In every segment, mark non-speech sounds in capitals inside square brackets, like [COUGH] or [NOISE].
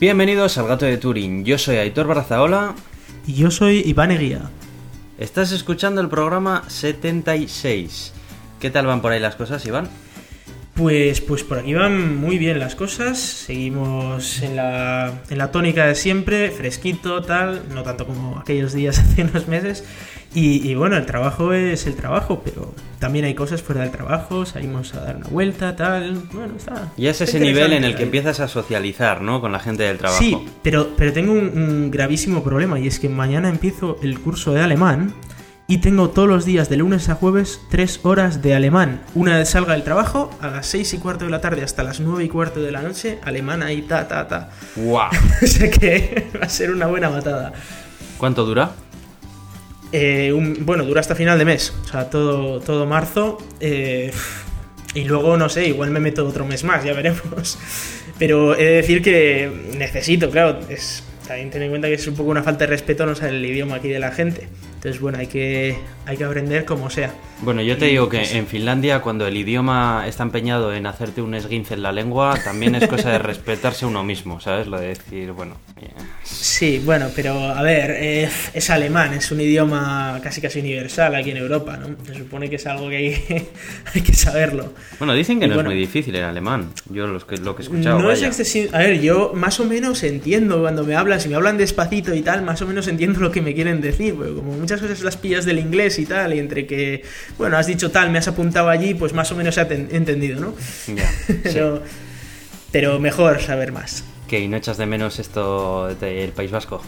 Bienvenidos al Gato de Turing. Yo soy Aitor Barzaola. Y yo soy Iván Eguía. Estás escuchando el programa 76. ¿Qué tal van por ahí las cosas, Iván? Pues, pues por aquí van muy bien las cosas. Seguimos en la, en la tónica de siempre, fresquito, tal, no tanto como aquellos días [LAUGHS] hace unos meses. Y, y, bueno, el trabajo es el trabajo, pero también hay cosas fuera del trabajo, salimos a dar una vuelta, tal. Bueno, está. Y es ese nivel en el que empiezas a socializar, ¿no? Con la gente del trabajo. Sí, pero, pero tengo un, un gravísimo problema y es que mañana empiezo el curso de alemán y tengo todos los días de lunes a jueves tres horas de alemán. Una vez salga del trabajo, a las seis y cuarto de la tarde hasta las nueve y cuarto de la noche, alemán ahí, ta, ta, ta. ¡Guau! [LAUGHS] o sea que va a ser una buena matada. ¿Cuánto dura? Eh, un, bueno, dura hasta final de mes, o sea, todo, todo marzo. Eh, y luego, no sé, igual me meto otro mes más, ya veremos. [LAUGHS] Pero he de decir que necesito, claro, es, también ten en cuenta que es un poco una falta de respeto no saber el idioma aquí de la gente. Entonces, bueno, hay que, hay que aprender como sea. Bueno, yo te digo que pues, en Finlandia, cuando el idioma está empeñado en hacerte un esguince en la lengua, también es cosa de respetarse uno mismo, ¿sabes? Lo de decir, bueno. eh, Sí, bueno, pero a ver, eh, es alemán, es un idioma casi casi universal aquí en Europa, ¿no? Se supone que es algo que hay, [LAUGHS] hay que saberlo. Bueno, dicen que Y no bueno. es muy difícil en alemán. Yo los que, lo que he escuchado. No es excesivo. A ver, yo más o menos entiendo cuando me hablan. Si me hablan despacito y tal, más o menos entiendo lo que me quieren decir. Pero como muchas cosas las pillas del inglés y tal, y entre que, bueno, has dicho tal, me has apuntado allí, pues más o menos he entendido, ¿no? Ya, [LAUGHS] sí. Pero, pero mejor saber más. ¿Qué? ¿Y no echas de menos esto del País Vasco?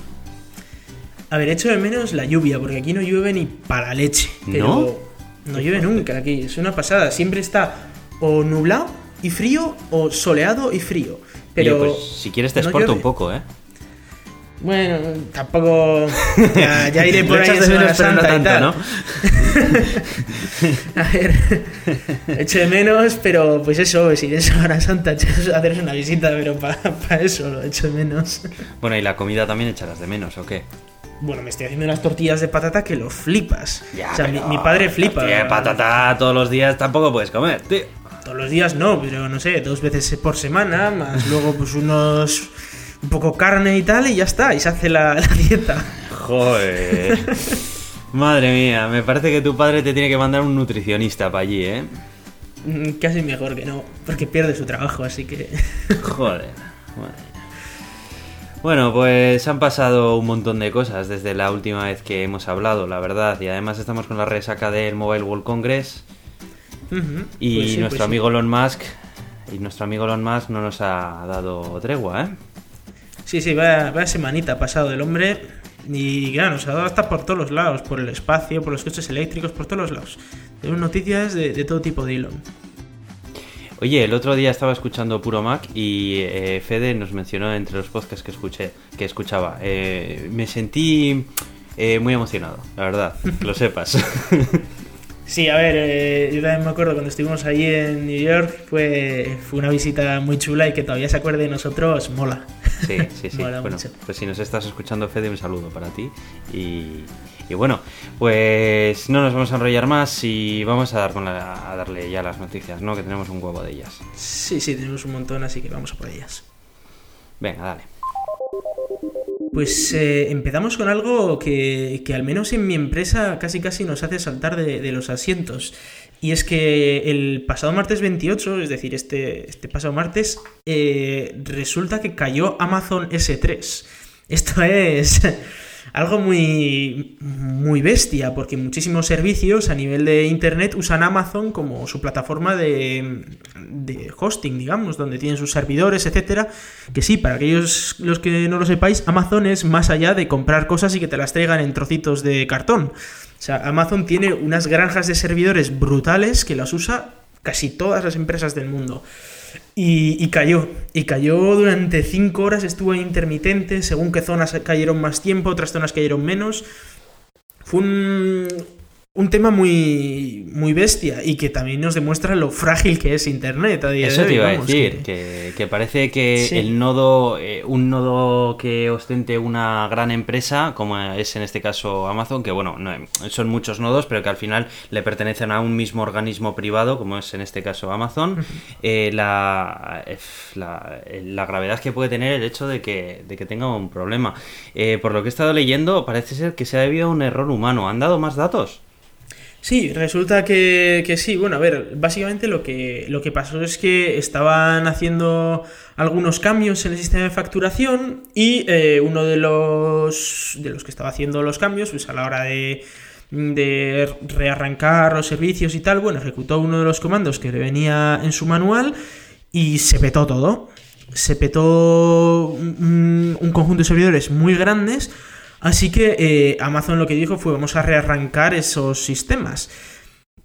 A ver, echo de menos la lluvia, porque aquí no llueve ni para leche. Pero no, llueve nunca aquí, es una pasada. Siempre está o nublado y frío o soleado y frío. Pero Oye, pues, si quieres te no exporto un poco, ¿eh? Bueno, tampoco. Ya, ya iré [LAUGHS] por ahí en de menos, Semana pero no Santa y tanto, tal. [LAUGHS] A ver, echo de menos, pero pues eso, si iré en Semana Santa a haceros una visita, pero para eso lo echo de menos. Bueno, y la comida también echarás de menos, ¿o qué? Bueno, me estoy haciendo unas tortillas de patata que lo flipas. Ya, o sea, mi, padre flipa. tortilla de patata todos los días tampoco puedes comer, tío. Todos los días no, pero no sé, dos veces por semana, más luego pues unos. Un poco carne y tal, y ya está, y se hace la, la dieta. Joder. Madre mía, me parece que tu padre te tiene que mandar un nutricionista para allí, ¿eh? Mm, Casi mejor que no, porque pierde su trabajo, así que. Joder. Bueno, pues han pasado un montón de cosas desde la última vez que hemos hablado, la verdad. Y además estamos con la resaca del Mobile World Congress. Y pues sí, nuestro pues sí. amigo Elon Musk. Y nuestro amigo Elon Musk no nos ha dado tregua, ¿eh? Sí, sí, vaya, vaya semanita pasado del hombre. Y claro, nos ha dado hasta por todos los lados, por el espacio, por los coches eléctricos, por todos los lados. Tenemos noticias de, de todo tipo de Elon. Oye, el otro día estaba escuchando Puro Mac y eh, Fede nos mencionó entre los podcasts que escuché, que escuchaba. Eh, me sentí eh, muy emocionado, la verdad, que [LAUGHS] lo sepas. [LAUGHS] Sí, a ver, eh, yo también me acuerdo cuando estuvimos allí en New York, fue, fue una visita muy chula y que todavía se acuerde de nosotros, mola. Sí, sí, [LAUGHS] sí. Bueno, mucho. pues si nos estás escuchando, Fede, un saludo para ti. Y, y bueno, pues no nos vamos a enrollar más y vamos a, dar con la- a darle ya las noticias, ¿no? Que tenemos un huevo de ellas. Sí, sí, tenemos un montón, así que vamos a por ellas. Venga, dale. Pues eh, empezamos con algo que, que al menos en mi empresa casi casi nos hace saltar de, los asientos. Y es que el pasado martes 28, es decir, este, este pasado martes, eh, resulta que cayó Amazon S3. Esto es algo muy, muy bestia, porque muchísimos servicios a nivel de Internet usan Amazon como su plataforma de, de hosting, digamos, donde tienen sus servidores, etcétera. Que sí, para aquellos los que no lo sepáis, Amazon es más allá de comprar cosas y que te las traigan en trocitos de cartón. O sea, Amazon tiene unas granjas de servidores brutales que las usa casi todas las empresas del mundo. Y, cayó, y cayó durante 5 horas, estuvo intermitente, según qué zonas cayeron más tiempo, otras zonas cayeron menos. Fue un, un tema muy, muy bestia y que también nos demuestra lo frágil que es Internet a día Eso de hoy. te iba a decir, que- que, que parece que Sí. el nodo, eh, un nodo que ostente una gran empresa, como es en este caso Amazon, que bueno, no, son muchos nodos, pero que al final le pertenecen a un mismo organismo privado, como es en este caso Amazon, eh, la, eh, la, eh, la gravedad que puede tener el hecho de que, de que tenga un problema. Eh, por lo que he estado leyendo, parece ser que se ha debido a un error humano. ¿Han dado más datos? Sí, resulta que, que sí. Bueno, a ver, básicamente lo que, lo que pasó es que estaban haciendo algunos cambios en el sistema de facturación y eh, uno de los, de los que estaba haciendo los cambios, pues a la hora de, de rearrancar los servicios y tal, bueno, ejecutó uno de los comandos que le venía en su manual y se petó todo. Se petó un, un conjunto de servidores muy grandes. Así que eh, Amazon lo que dijo fue vamos a rearrancar esos sistemas.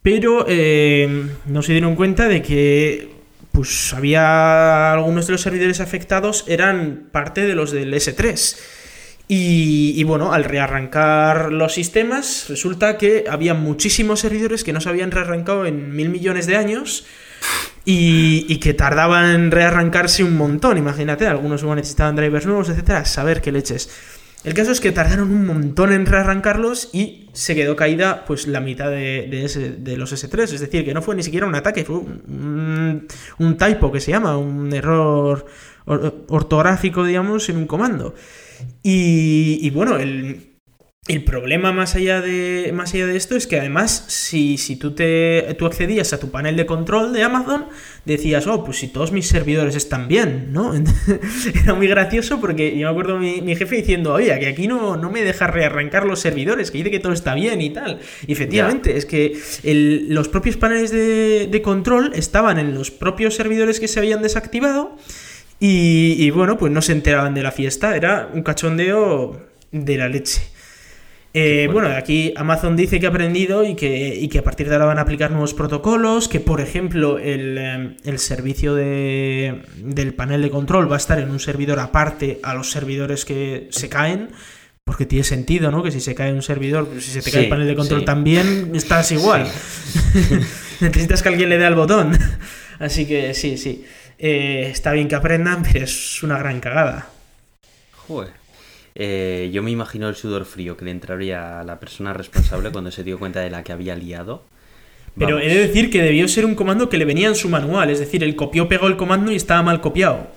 Pero eh, no se dieron cuenta de que pues había algunos de los servidores afectados eran parte de los del S3. Y, y bueno, al rearrancar los sistemas, resulta que había muchísimos servidores que no se habían rearrancado en mil millones de años y, y que tardaban en rearrancarse un montón. Imagínate, algunos necesitaban drivers nuevos, etcétera. Saber qué leches. El caso es que tardaron un montón en rearrancarlos y se quedó caída pues la mitad de, de los S3. Es decir, que no fue ni siquiera un ataque, fue un, un, typo que se llama, un error or- ortográfico, digamos, en un comando. Y, y bueno, el, el problema más allá de, más allá de esto es que además, si, si tú, te, tú accedías a tu panel de control de Amazon, decías, oh, pues si todos mis servidores están bien, ¿no? [LAUGHS] Era muy gracioso porque yo me acuerdo mi, mi jefe diciendo, oye, que aquí no, no me deja rearrancar los servidores, que dice que todo está bien y tal. Y efectivamente, es que el- los propios paneles de, de control estaban en los propios servidores que se habían desactivado. Y, y bueno, pues no se enteraban de la fiesta, era un cachondeo de la leche. Eh, bueno, aquí Amazon dice que ha aprendido y que, y que a partir de ahora van a aplicar nuevos protocolos, que por ejemplo el, eh, el servicio de- del panel de control va a estar en un servidor aparte a los servidores que se caen, porque tiene sentido, ¿no? Que si se cae un servidor, si se te cae Sí, el panel de control sí. también, estás igual. [LAUGHS] Necesitas que alguien le dé al botón. [LAUGHS] Así que sí, sí. Eh, está bien que aprendan, pero es una gran cagada. Joder. Eh, yo me imagino el sudor frío que le entraría a la persona responsable cuando se dio cuenta de la que había liado. Pero he de decir que debió ser un comando que le venía en su manual, es decir, el copió pegó el comando y estaba mal copiado.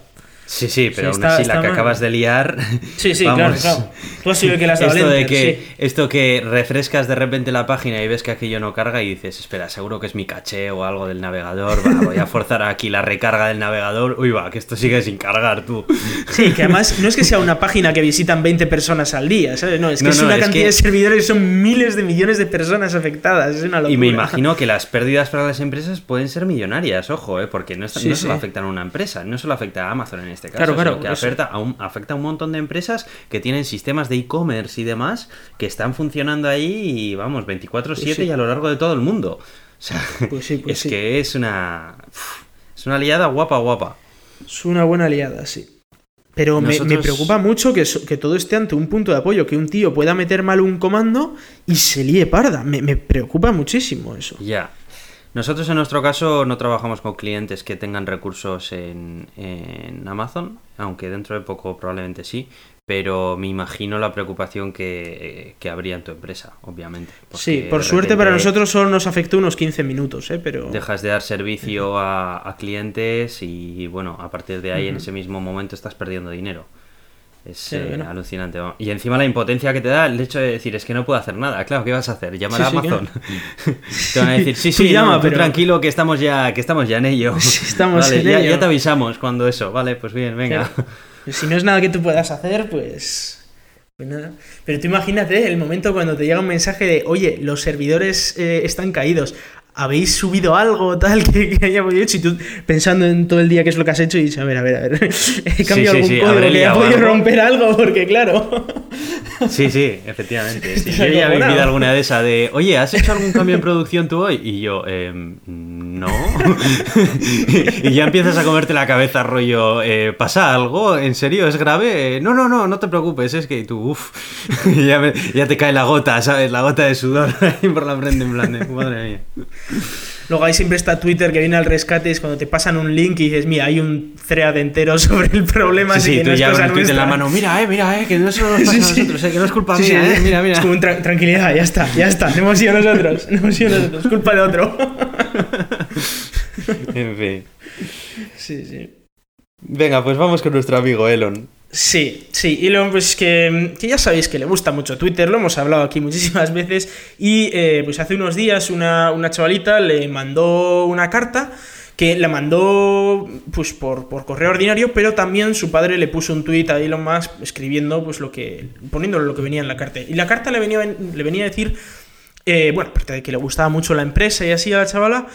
Sí, sí, pero Sí, aún así la que mal. acabas de liar. [LAUGHS] Sí, sí, vamos. claro, claro. Tú has sido el que has dado Esto de que, sí. esto que refrescas de repente la página y ves que aquello no carga y dices, espera, seguro que es mi caché o algo del navegador, va, voy a forzar aquí la recarga del navegador, uy va, que esto sigue sin cargar tú. Sí, que además no es que sea una página que visitan 20 personas al día, ¿sabes? No, es que No, es no, una es cantidad que- de servidores, son miles de millones de personas afectadas, es una locura. Y me imagino que las [LAUGHS] pérdidas para las empresas pueden ser millonarias, ojo, ¿eh? porque no, está- Sí, no solo afectan a una empresa, no solo afecta a Amazon en este caso, Claro, claro, sino que afecta a, un, afecta a un montón de empresas que tienen sistemas de e-commerce y demás que están funcionando ahí y vamos, 24/7 Pues sí. y a lo largo de todo el mundo. O sea, Pues sí, pues [LAUGHS] es sí. que es una... Es una liada guapa, guapa. Es una buena aliada, sí. Pero me- me, preocupa mucho que, que todo esté ante un punto de apoyo, que un tío pueda meter mal un comando y se líe parda. Me, me preocupa muchísimo eso. Ya. Nosotros en nuestro caso no trabajamos con clientes que tengan recursos en, en Amazon, aunque dentro de poco probablemente sí, pero me imagino la preocupación que, que habría en tu empresa, obviamente. Sí, por suerte para nosotros solo nos afectó unos 15 minutos, ¿eh? Pero... Dejas de dar servicio a, a clientes y bueno, a partir de ahí en ese mismo momento estás perdiendo dinero. Es Sí, eh, alucinante. vamos. Y encima la impotencia que te da el hecho de decir es que no puedo hacer nada. Claro, ¿qué vas a hacer? ¿Llamar Sí, a sí, Amazon? [LAUGHS] te van a decir, sí, sí, llama, no, pero- tranquilo que estamos ya, que estamos ya en ello. [LAUGHS] Estamos Vale, en ya, ello. ya te avisamos cuando eso. Vale, pues bien, venga. Claro. [LAUGHS] Si no es nada que tú puedas hacer, pues. pues nada. Pero tú imagínate el momento cuando te llega un mensaje de, oye, los servidores eh, están caídos. ¿Habéis subido algo tal [LAUGHS] que, que hayamos hecho? Y tú pensando en todo el día qué es lo que has hecho y dices, a ver, a ver, a ver. [LAUGHS] He cambiado sí, algún sí, código que haya podido romper algo, porque claro. Sí, sí, efectivamente. [LAUGHS] Sí, yo ya he vivido alguna de esas de, oye, ¿has hecho algún cambio en producción tú hoy? Y yo, eh, no. [LAUGHS] y ya empiezas a comerte la cabeza, rollo, eh, ¿pasa algo? ¿En serio? ¿Es grave? No, no, no, no te preocupes, es que tú, uff, [LAUGHS] ya, ya, te cae la gota, ¿sabes? La gota de sudor por la frente, en plan, de, madre mía. Luego ahí siempre está Twitter que viene al rescate, es cuando te pasan un link y dices, mira, hay un thread entero [LAUGHS] sobre el problema. Sí, sí, que tú no es ya con el tweet en la nuestra". mano, mira, eh, mira, eh, que no solo nos [LAUGHS] pasa Sí, a sí. nosotros, eh, que no es culpa mía, eh, mira, mira. Es como un tra- tranquilidad, ya está, ya está. No hemos sido nosotros, no hemos sido nosotros, culpa de otro. [LAUGHS] En fin. Sí, sí. Venga, pues vamos con nuestro amigo Elon. Sí, sí, luego pues que, que ya sabéis que le gusta mucho Twitter, lo hemos hablado aquí muchísimas [LAUGHS] veces y eh, pues hace unos días una, una chavalita le mandó una carta que la mandó pues por, por correo ordinario, pero también su padre le puso un tuit a Elon Musk escribiendo pues lo que, poniéndole lo que venía en la carta. Y la carta le venía, le venía a decir, eh, bueno, aparte de que le gustaba mucho la empresa y así a la chavala,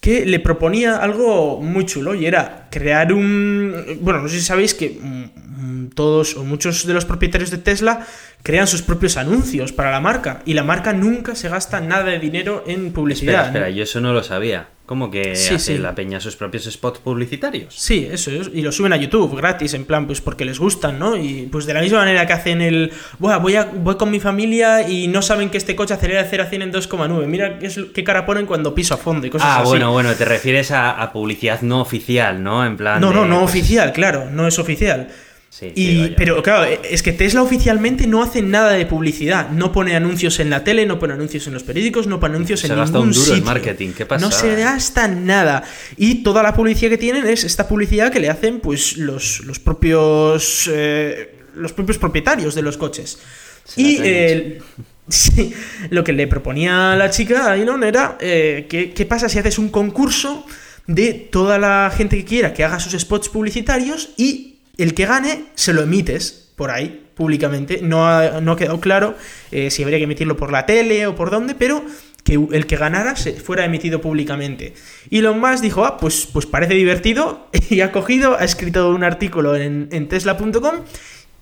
que le proponía algo muy chulo y era crear un... Bueno, no sé si sabéis que mm, todos o muchos de los propietarios de Tesla crean sus propios anuncios para la marca y la marca nunca se gasta nada de dinero en publicidad. Espera, espera, ¿no? yo eso no lo sabía. ¿Cómo que Sí, hace sí. la peña sus propios spots publicitarios? Sí, eso es. Y lo suben a YouTube gratis, en plan, pues porque les gustan, ¿no? Y pues de la misma manera que hacen el. Buah, voy, a, voy con mi familia y no saben que este coche acelera de 0 a 100 en 2,9. Mira qué, es- qué cara ponen cuando piso a fondo y cosas Ah, así. bueno, bueno, te refieres a, a publicidad no oficial, ¿no? En plan. No, de, no, no pues, oficial, claro, no es oficial. Sí, Y, pero claro, es que Tesla oficialmente no hace nada de publicidad. No pone anuncios en la tele, no pone anuncios en los periódicos, no pone anuncios Se en gasta ningún un duro en sitio. marketing, ¿qué pasa? No se gasta nada. Y toda la publicidad que tienen es esta publicidad que le hacen pues los, los propios eh, los propios propietarios de los coches. Se y eh, [LAUGHS] sí, lo que le proponía la chica a Elon era eh, ¿qué, qué pasa si haces un concurso de toda la gente que quiera que haga sus spots publicitarios y el que gane se lo emites por ahí públicamente. No ha, no ha quedado claro eh, si habría que emitirlo por la tele o por dónde, pero que el que ganara se fuera emitido públicamente. Elon Musk dijo, ah, pues, pues parece divertido, [LAUGHS] y ha cogido, ha escrito un artículo en, en tesla.com,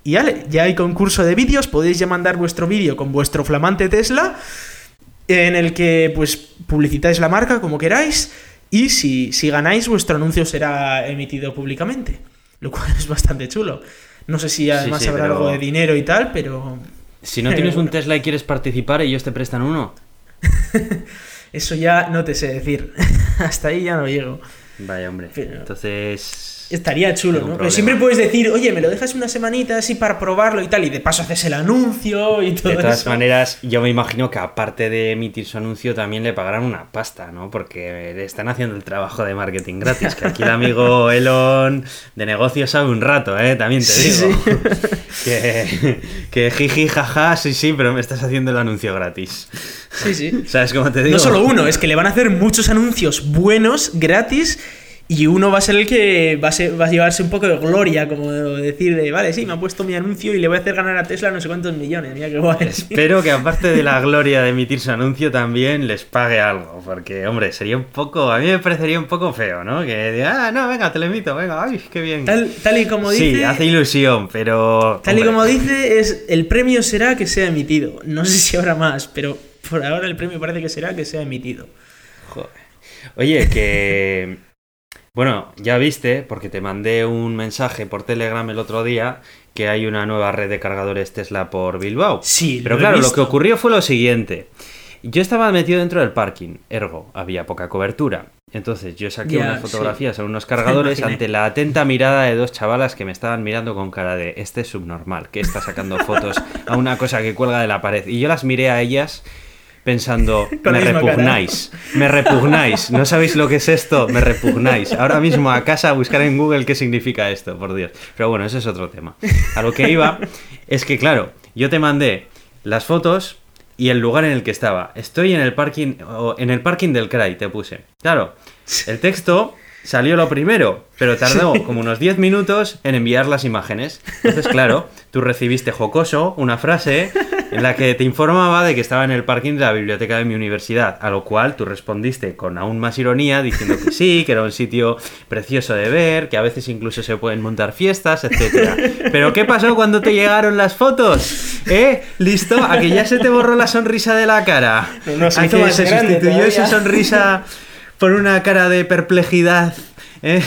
y vale, ya hay concurso de vídeos, podéis ya mandar vuestro vídeo con vuestro flamante Tesla, en el que pues publicitáis la marca como queráis, y si, si ganáis, vuestro anuncio será emitido públicamente. Lo cual es bastante chulo. No sé si además sí, habrá pero- algo de dinero y tal, pero Si no tienes un Bueno. Tesla y quieres participar, ellos te prestan uno. [LAUGHS] eso ya no te sé decir. [LAUGHS] Hasta ahí ya no llego. Vaya, hombre. Pero- Entonces. Estaría chulo, ¿no? Pero siempre puedes decir, oye, me lo dejas una semanita así para probarlo y tal, y de paso haces el anuncio y todo De todas eso. maneras, yo me imagino que aparte de emitir su anuncio, también le pagarán una pasta, ¿no? Porque le están haciendo el trabajo de marketing gratis. Que aquí el amigo [LAUGHS] Elon de negocio sabe un rato, ¿eh? También te Sí, digo. [LAUGHS] Que, que jiji, jaja, sí, sí, pero me estás haciendo el anuncio gratis. Sí, sí. [LAUGHS] ¿Sabes cómo te digo? No solo uno, es que le van a hacer muchos anuncios buenos, gratis, y uno va a ser el que va a, ser- va a llevarse un poco de gloria, como decir, de, vale, sí, me ha puesto mi anuncio y le voy a hacer ganar a Tesla no sé cuántos millones, mira qué guay. Espero que aparte de la [LAUGHS] gloria de emitir su anuncio también les pague algo, porque hombre, sería un poco, a mí me parecería un poco feo, ¿no? Que diga, ah, no, venga, te lo emito, venga, ay, qué bien. Tal, tal y como dice... sí, hace ilusión, pero... Tal y como dice, es el premio será que sea emitido. No sé si habrá más, pero por ahora el premio parece que será que sea emitido. joder. Oye, que... Bueno, ya viste, porque te mandé un mensaje por Telegram el otro día, que hay una nueva red de cargadores Tesla por Bilbao. Sí, Pero lo he claro, lo que ocurrió fue lo siguiente. Yo estaba metido dentro del parking, ergo, había poca cobertura. Entonces yo saqué unas sí. fotografías a unos cargadores ante la atenta mirada de dos chavalas que me estaban mirando con cara de este es subnormal, que está sacando fotos a una cosa que cuelga de la pared. Y yo las miré a ellas pensando, [LAUGHS] me la misma cara". repugnáis, me repugnáis, no sabéis lo que es esto, me repugnáis. Ahora mismo a casa a buscar en Google qué significa esto, por Dios. Pero bueno, ese es otro tema. A lo que iba es que, claro, yo te mandé las fotos y el lugar en el que estaba. Estoy en el parking, o en el parking del CRAI, te puse. Claro, el texto salió lo primero, pero tardó como unos 10 minutos en enviar las imágenes. Entonces, claro, tú recibiste jocoso una frase en la que te informaba de que estaba en el parking de la biblioteca de mi universidad, a lo cual tú respondiste con aún más ironía diciendo que sí, que era un sitio precioso de ver, que a veces incluso se pueden montar fiestas, etcétera. Pero ¿qué pasó cuando te llegaron las fotos? ¿Eh? ¿Listo? ¿A que ya se te borró la sonrisa de la cara? No, ¿A que se sustituyó esa todavía. sonrisa por una cara de perplejidad ¿eh?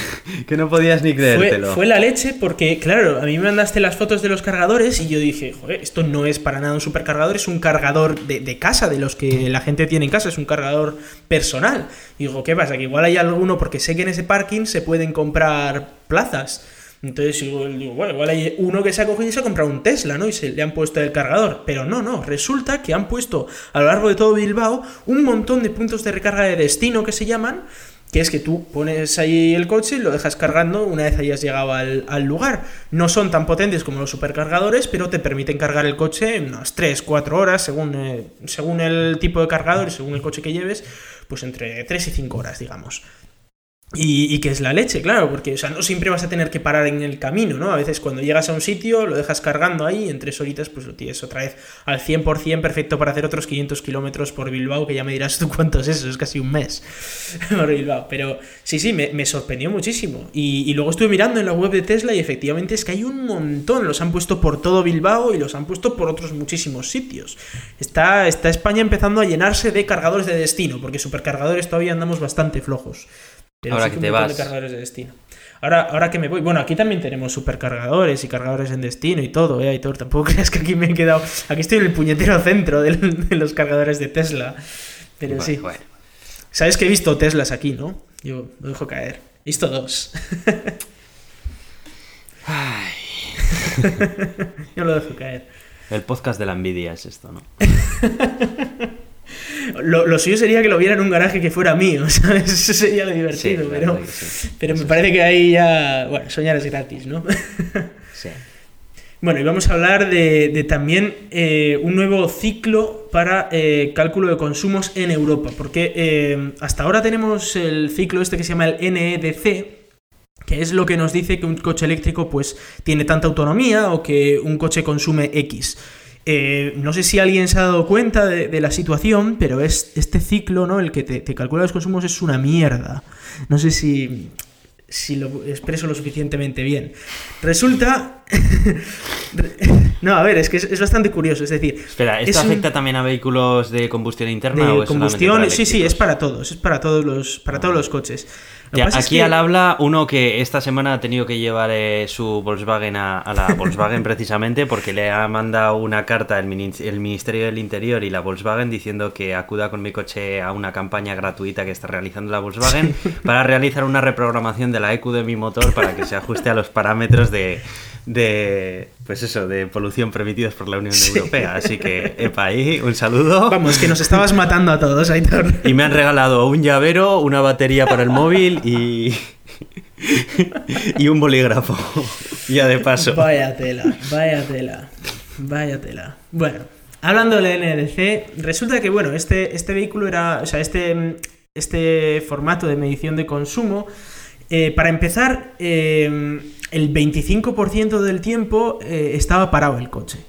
que no podías ni creértelo. Fue, fue, la leche porque, claro, a mí me mandaste las fotos de los cargadores y yo dije, joder, esto no es para nada un supercargador, es un cargador de, de casa, de los que la gente tiene en casa, es un cargador personal. Y digo, ¿qué pasa? Que igual hay alguno, porque sé que en ese parking se pueden comprar plazas. Entonces digo, bueno, igual hay uno que se ha cogido y se ha comprado un Tesla, ¿no? Y se le han puesto el cargador. Pero no, no, resulta que han puesto a lo largo de todo Bilbao un montón de puntos de recarga de destino que se llaman, que es que tú pones ahí el coche y lo dejas cargando una vez hayas llegado al, al, lugar. No son tan potentes como los supercargadores, pero te permiten cargar el coche en unas 3, 4 horas, según, eh, según el tipo de cargador y según el coche que lleves, pues entre 3 y 5 horas, digamos. Y, y, que es la leche, claro, porque o sea, no siempre vas a tener que parar en el camino, ¿no? A veces cuando llegas a un sitio lo dejas cargando ahí y en tres horitas pues lo tienes otra vez al 100% perfecto para hacer otros 500 kilómetros por Bilbao, que ya me dirás tú [LAUGHS] cuánto es eso, es casi un mes [LAUGHS] por Bilbao. Pero sí, sí, me, me sorprendió muchísimo. Y, y, luego estuve mirando en la web de Tesla y efectivamente es que hay un montón, los han puesto por todo Bilbao y los han puesto por otros muchísimos sitios. Está, está España empezando a llenarse de cargadores de destino, porque supercargadores todavía andamos bastante flojos. Ahora que te vas. De cargadores de destino. Ahora, ahora que me voy. Bueno, aquí también tenemos supercargadores y cargadores en destino y todo, ¿eh? Aitor, tampoco [LAUGHS] creas que aquí me he quedado. Aquí estoy en el puñetero centro de, de los cargadores de Tesla. Pero bueno, sí. Bueno. Sabes que he visto Teslas aquí, ¿no? Yo lo dejo caer. He visto dos. [LAUGHS] Ay. [LAUGHS] Yo lo dejo caer. El podcast de la envidia es esto, ¿no? Lo, lo, suyo sería que lo viera en un garaje que fuera mío, [LAUGHS] ¿sabes? Eso sería lo divertido, sí, pero, sí. pero me parece que ahí ya. Bueno, soñar es gratis, ¿no? [LAUGHS] sí. Bueno, y vamos a hablar de, de también eh, un nuevo ciclo para eh, cálculo de consumos en Europa, porque eh, hasta ahora tenemos el ciclo este que se llama el NEDC, que es lo que nos dice que un coche eléctrico pues tiene tanta autonomía o que un coche consume X. Eh, no sé si alguien se ha dado cuenta de, de la situación, pero es este ciclo, ¿no? El que te, te, calcula los consumos es una mierda. No sé si, si lo expreso lo suficientemente bien. Resulta. [LAUGHS] no, a ver, es que es, es, bastante curioso. Es decir. Espera, ¿esto afecta un... también a vehículos de combustión interna de o es combustión? Sí, sí, es para todos. Es para todos los, para todos los coches. Ya, aquí que... al habla uno que esta semana ha tenido que llevar eh, su Volkswagen a, a la Volkswagen [LAUGHS] precisamente porque le ha mandado una carta el, el, Ministerio del Interior y la Volkswagen diciendo que acuda con mi coche a una campaña gratuita que está realizando la Volkswagen [LAUGHS] para realizar una reprogramación de la EQ de mi motor para que se ajuste a los parámetros de, de pues eso, de polución permitidos por la Unión sí. Europea. Así que, epa, ahí, un saludo. Vamos, que nos estabas matando a todos, Aitor. Y me han regalado un llavero, una batería para el [LAUGHS] móvil y. y un bolígrafo. ya de paso. Vaya tela, vaya tela. Vaya tela. Bueno, hablando del NDC, resulta que, bueno, este, este vehículo era. O sea, este, este formato de medición de consumo. Eh, para empezar, eh, el 25% del tiempo eh, estaba parado el coche.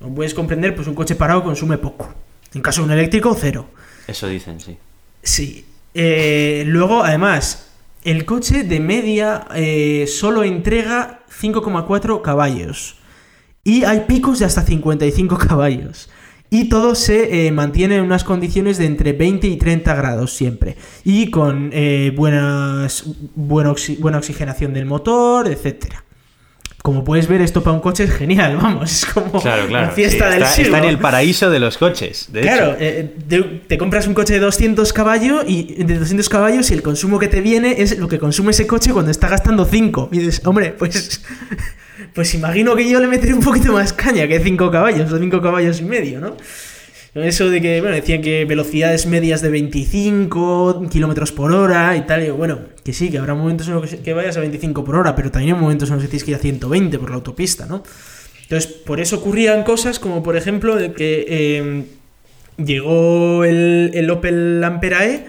Como puedes comprender, pues un coche parado consume poco. En caso de un eléctrico, cero. Eso dicen, sí. Sí. Eh, luego, además, el coche de media eh, solo entrega 5,4 caballos. Y hay picos de hasta 55 [LAUGHS] caballos. Y todo se eh, mantiene en unas condiciones de entre 20 y 30 grados siempre. Y con buenas, buena, buena oxigenación del motor, etcétera. Como puedes ver, esto para un coche es genial, [LAUGHS] vamos, es como claro, claro. la fiesta sí, del está, siglo. Está en el paraíso de los coches, de Claro, hecho. eh, te, te, compras un coche de 200 caballos y de 200 caballos y el consumo que te viene es lo que consume ese coche cuando está gastando 5. Y dices, hombre, pues [LAUGHS] pues imagino que yo le meteré un poquito más caña que 5 caballos o 5 caballos y medio, ¿no? Eso de que, bueno, decían que velocidades medias de 25 kilómetros por hora y tal. Y bueno, que sí, que habrá momentos en los que vayas a 25 por hora, pero también hay momentos en los que tienes que ir a 120 por la autopista, ¿no? Entonces, por eso ocurrían cosas como, por ejemplo, de que eh, llegó el, el, Opel Ampera E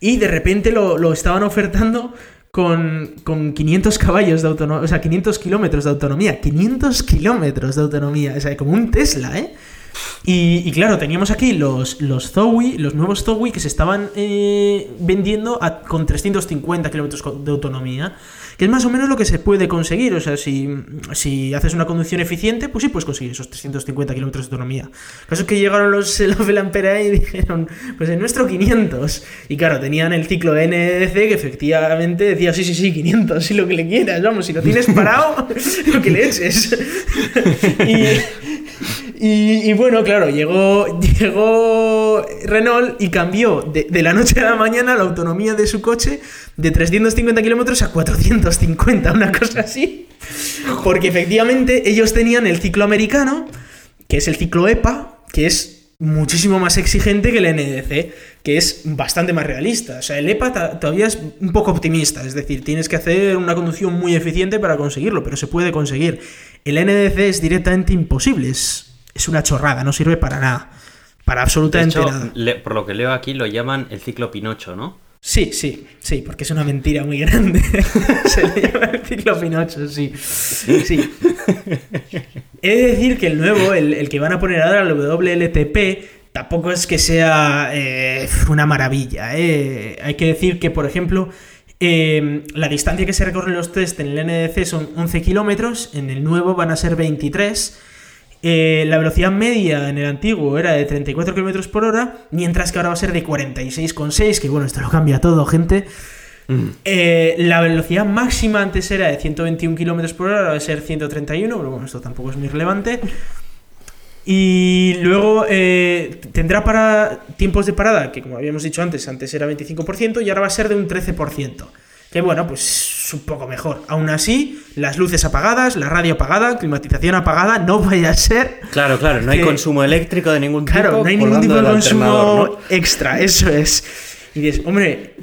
y de repente lo, lo estaban ofertando con, con, 500 caballos de autonomía, o sea, 500 kilómetros de autonomía, 500 kilómetros de autonomía, o sea, como un Tesla, ¿eh? Y, y, claro, teníamos aquí los, los Zoe, los nuevos Zoe que se estaban eh, vendiendo a, con 350 kilómetros de autonomía. que es más o menos lo que se puede conseguir. O sea, si, si haces una conducción eficiente, pues sí puedes conseguir esos 350 kilómetros de autonomía. El caso es que llegaron los, [LAUGHS] los Ampere y dijeron, pues en nuestro 500. Y claro, tenían el ciclo de NDC que efectivamente decía, sí, sí, sí, 500, sí, lo que le quieras, vamos, si lo tienes parado, [LAUGHS] lo que le eches. [LAUGHS] y, y, bueno, claro, llegó, [LAUGHS] llegó Renault y cambió de, de la noche a la mañana la autonomía de su coche de 350 kilómetros a 450, una cosa así. Porque efectivamente ellos tenían el ciclo americano, que es el ciclo EPA, que es muchísimo más exigente que el NDC, que es bastante más realista. O sea, el EPA todavía es un poco optimista, es decir, tienes que hacer una conducción muy eficiente para conseguirlo, pero se puede conseguir. El NDC es directamente imposible, es, es una chorrada, no sirve para nada. Para absolutamente nada. por lo que leo aquí lo llaman el ciclo Pinocho, ¿no? Sí, sí, sí, porque es una mentira muy grande. [LAUGHS] Se le llama el ciclo Pinocho, sí. Sí. He de decir que el nuevo, el, que van a poner ahora, el WLTP, tampoco es que sea eh, una maravilla. Eh. Hay que decir que, por ejemplo, eh, la distancia que se recorren los test en el NDC son 11 kilómetros, en el nuevo van a ser 23 eh, la velocidad media en el antiguo era de 34 km por hora, mientras que ahora va a ser de 46,6, que bueno, esto lo cambia todo, gente. Mm. Eh, la velocidad máxima antes era de 121 km por hora, ahora va a ser 131, pero bueno, esto tampoco es muy relevante. Y luego eh, tendrá para tiempos de parada, que como habíamos dicho antes, antes era 25%, y ahora va a ser de un 13% que bueno, pues un poco mejor. Aún así, las luces apagadas, la radio apagada, climatización apagada, no vaya a ser. Claro, claro, no hay consumo eléctrico de ningún tipo. Claro, no hay ningún tipo de consumo extra, eso es. Y dices, hombre,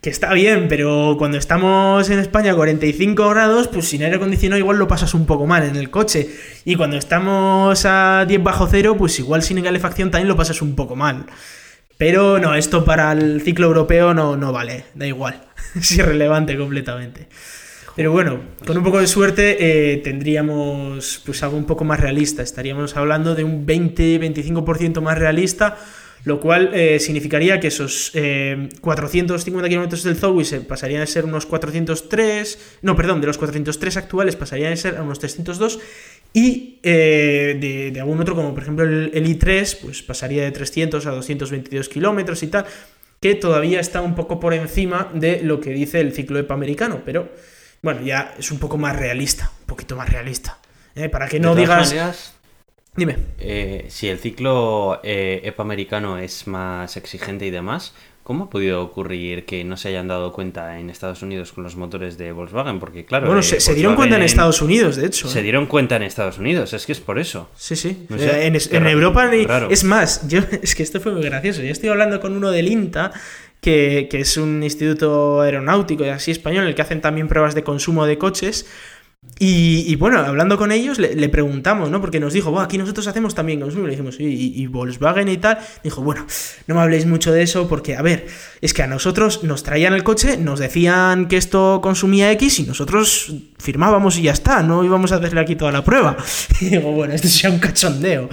que está bien, pero cuando estamos en España a 45 grados, pues sin aire acondicionado igual lo pasas un poco mal en el coche. Y cuando estamos a 10 bajo cero, pues igual sin calefacción también lo pasas un poco mal. Pero no, esto para el ciclo europeo no, no vale, da igual. [LAUGHS] es irrelevante completamente. Pero bueno, con un poco de suerte eh, tendríamos pues algo un poco más realista. Estaríamos hablando de un 20-25% más realista, lo cual eh, significaría que esos 450 eh, kilómetros del Zoe se pasarían a ser unos 403, no, perdón, de los 403 actuales pasarían a ser unos 302 y de, algún otro, como por ejemplo el, el, i3, pues pasaría de 300 a 222 kilómetros y tal que todavía está un poco por encima de lo que dice el ciclo EPA americano, pero bueno, ya es un poco más realista, un poquito más realista. ¿eh? Para que no digas... Dime. Eh, si el ciclo eh, EPA americano es más exigente y demás, ¿Cómo ha podido ocurrir que no se hayan dado cuenta en Estados Unidos con los motores de Volkswagen? Porque, claro. Bueno, se, dieron cuenta en Estados Unidos, de hecho. Se ¿eh? dieron cuenta en Estados Unidos, es que es por eso. Sí, sí. en, Europa. Es más, yo, [LAUGHS] es que esto fue muy gracioso. Yo estoy hablando con uno del INTA, que, que es un instituto aeronáutico y así español, en el que hacen también pruebas de consumo de coches. Y, bueno, hablando con ellos, le, preguntamos, ¿no? Porque nos dijo, aquí nosotros hacemos también consumo. Le dijimos, ¿y, y Volkswagen y tal? Dijo, bueno, no me habléis mucho de eso porque, a ver, es que a nosotros nos traían el coche, nos decían que esto consumía X y nosotros firmábamos y ya está, no íbamos a hacerle aquí toda la prueba. [LAUGHS] Y digo, bueno, esto sea un cachondeo.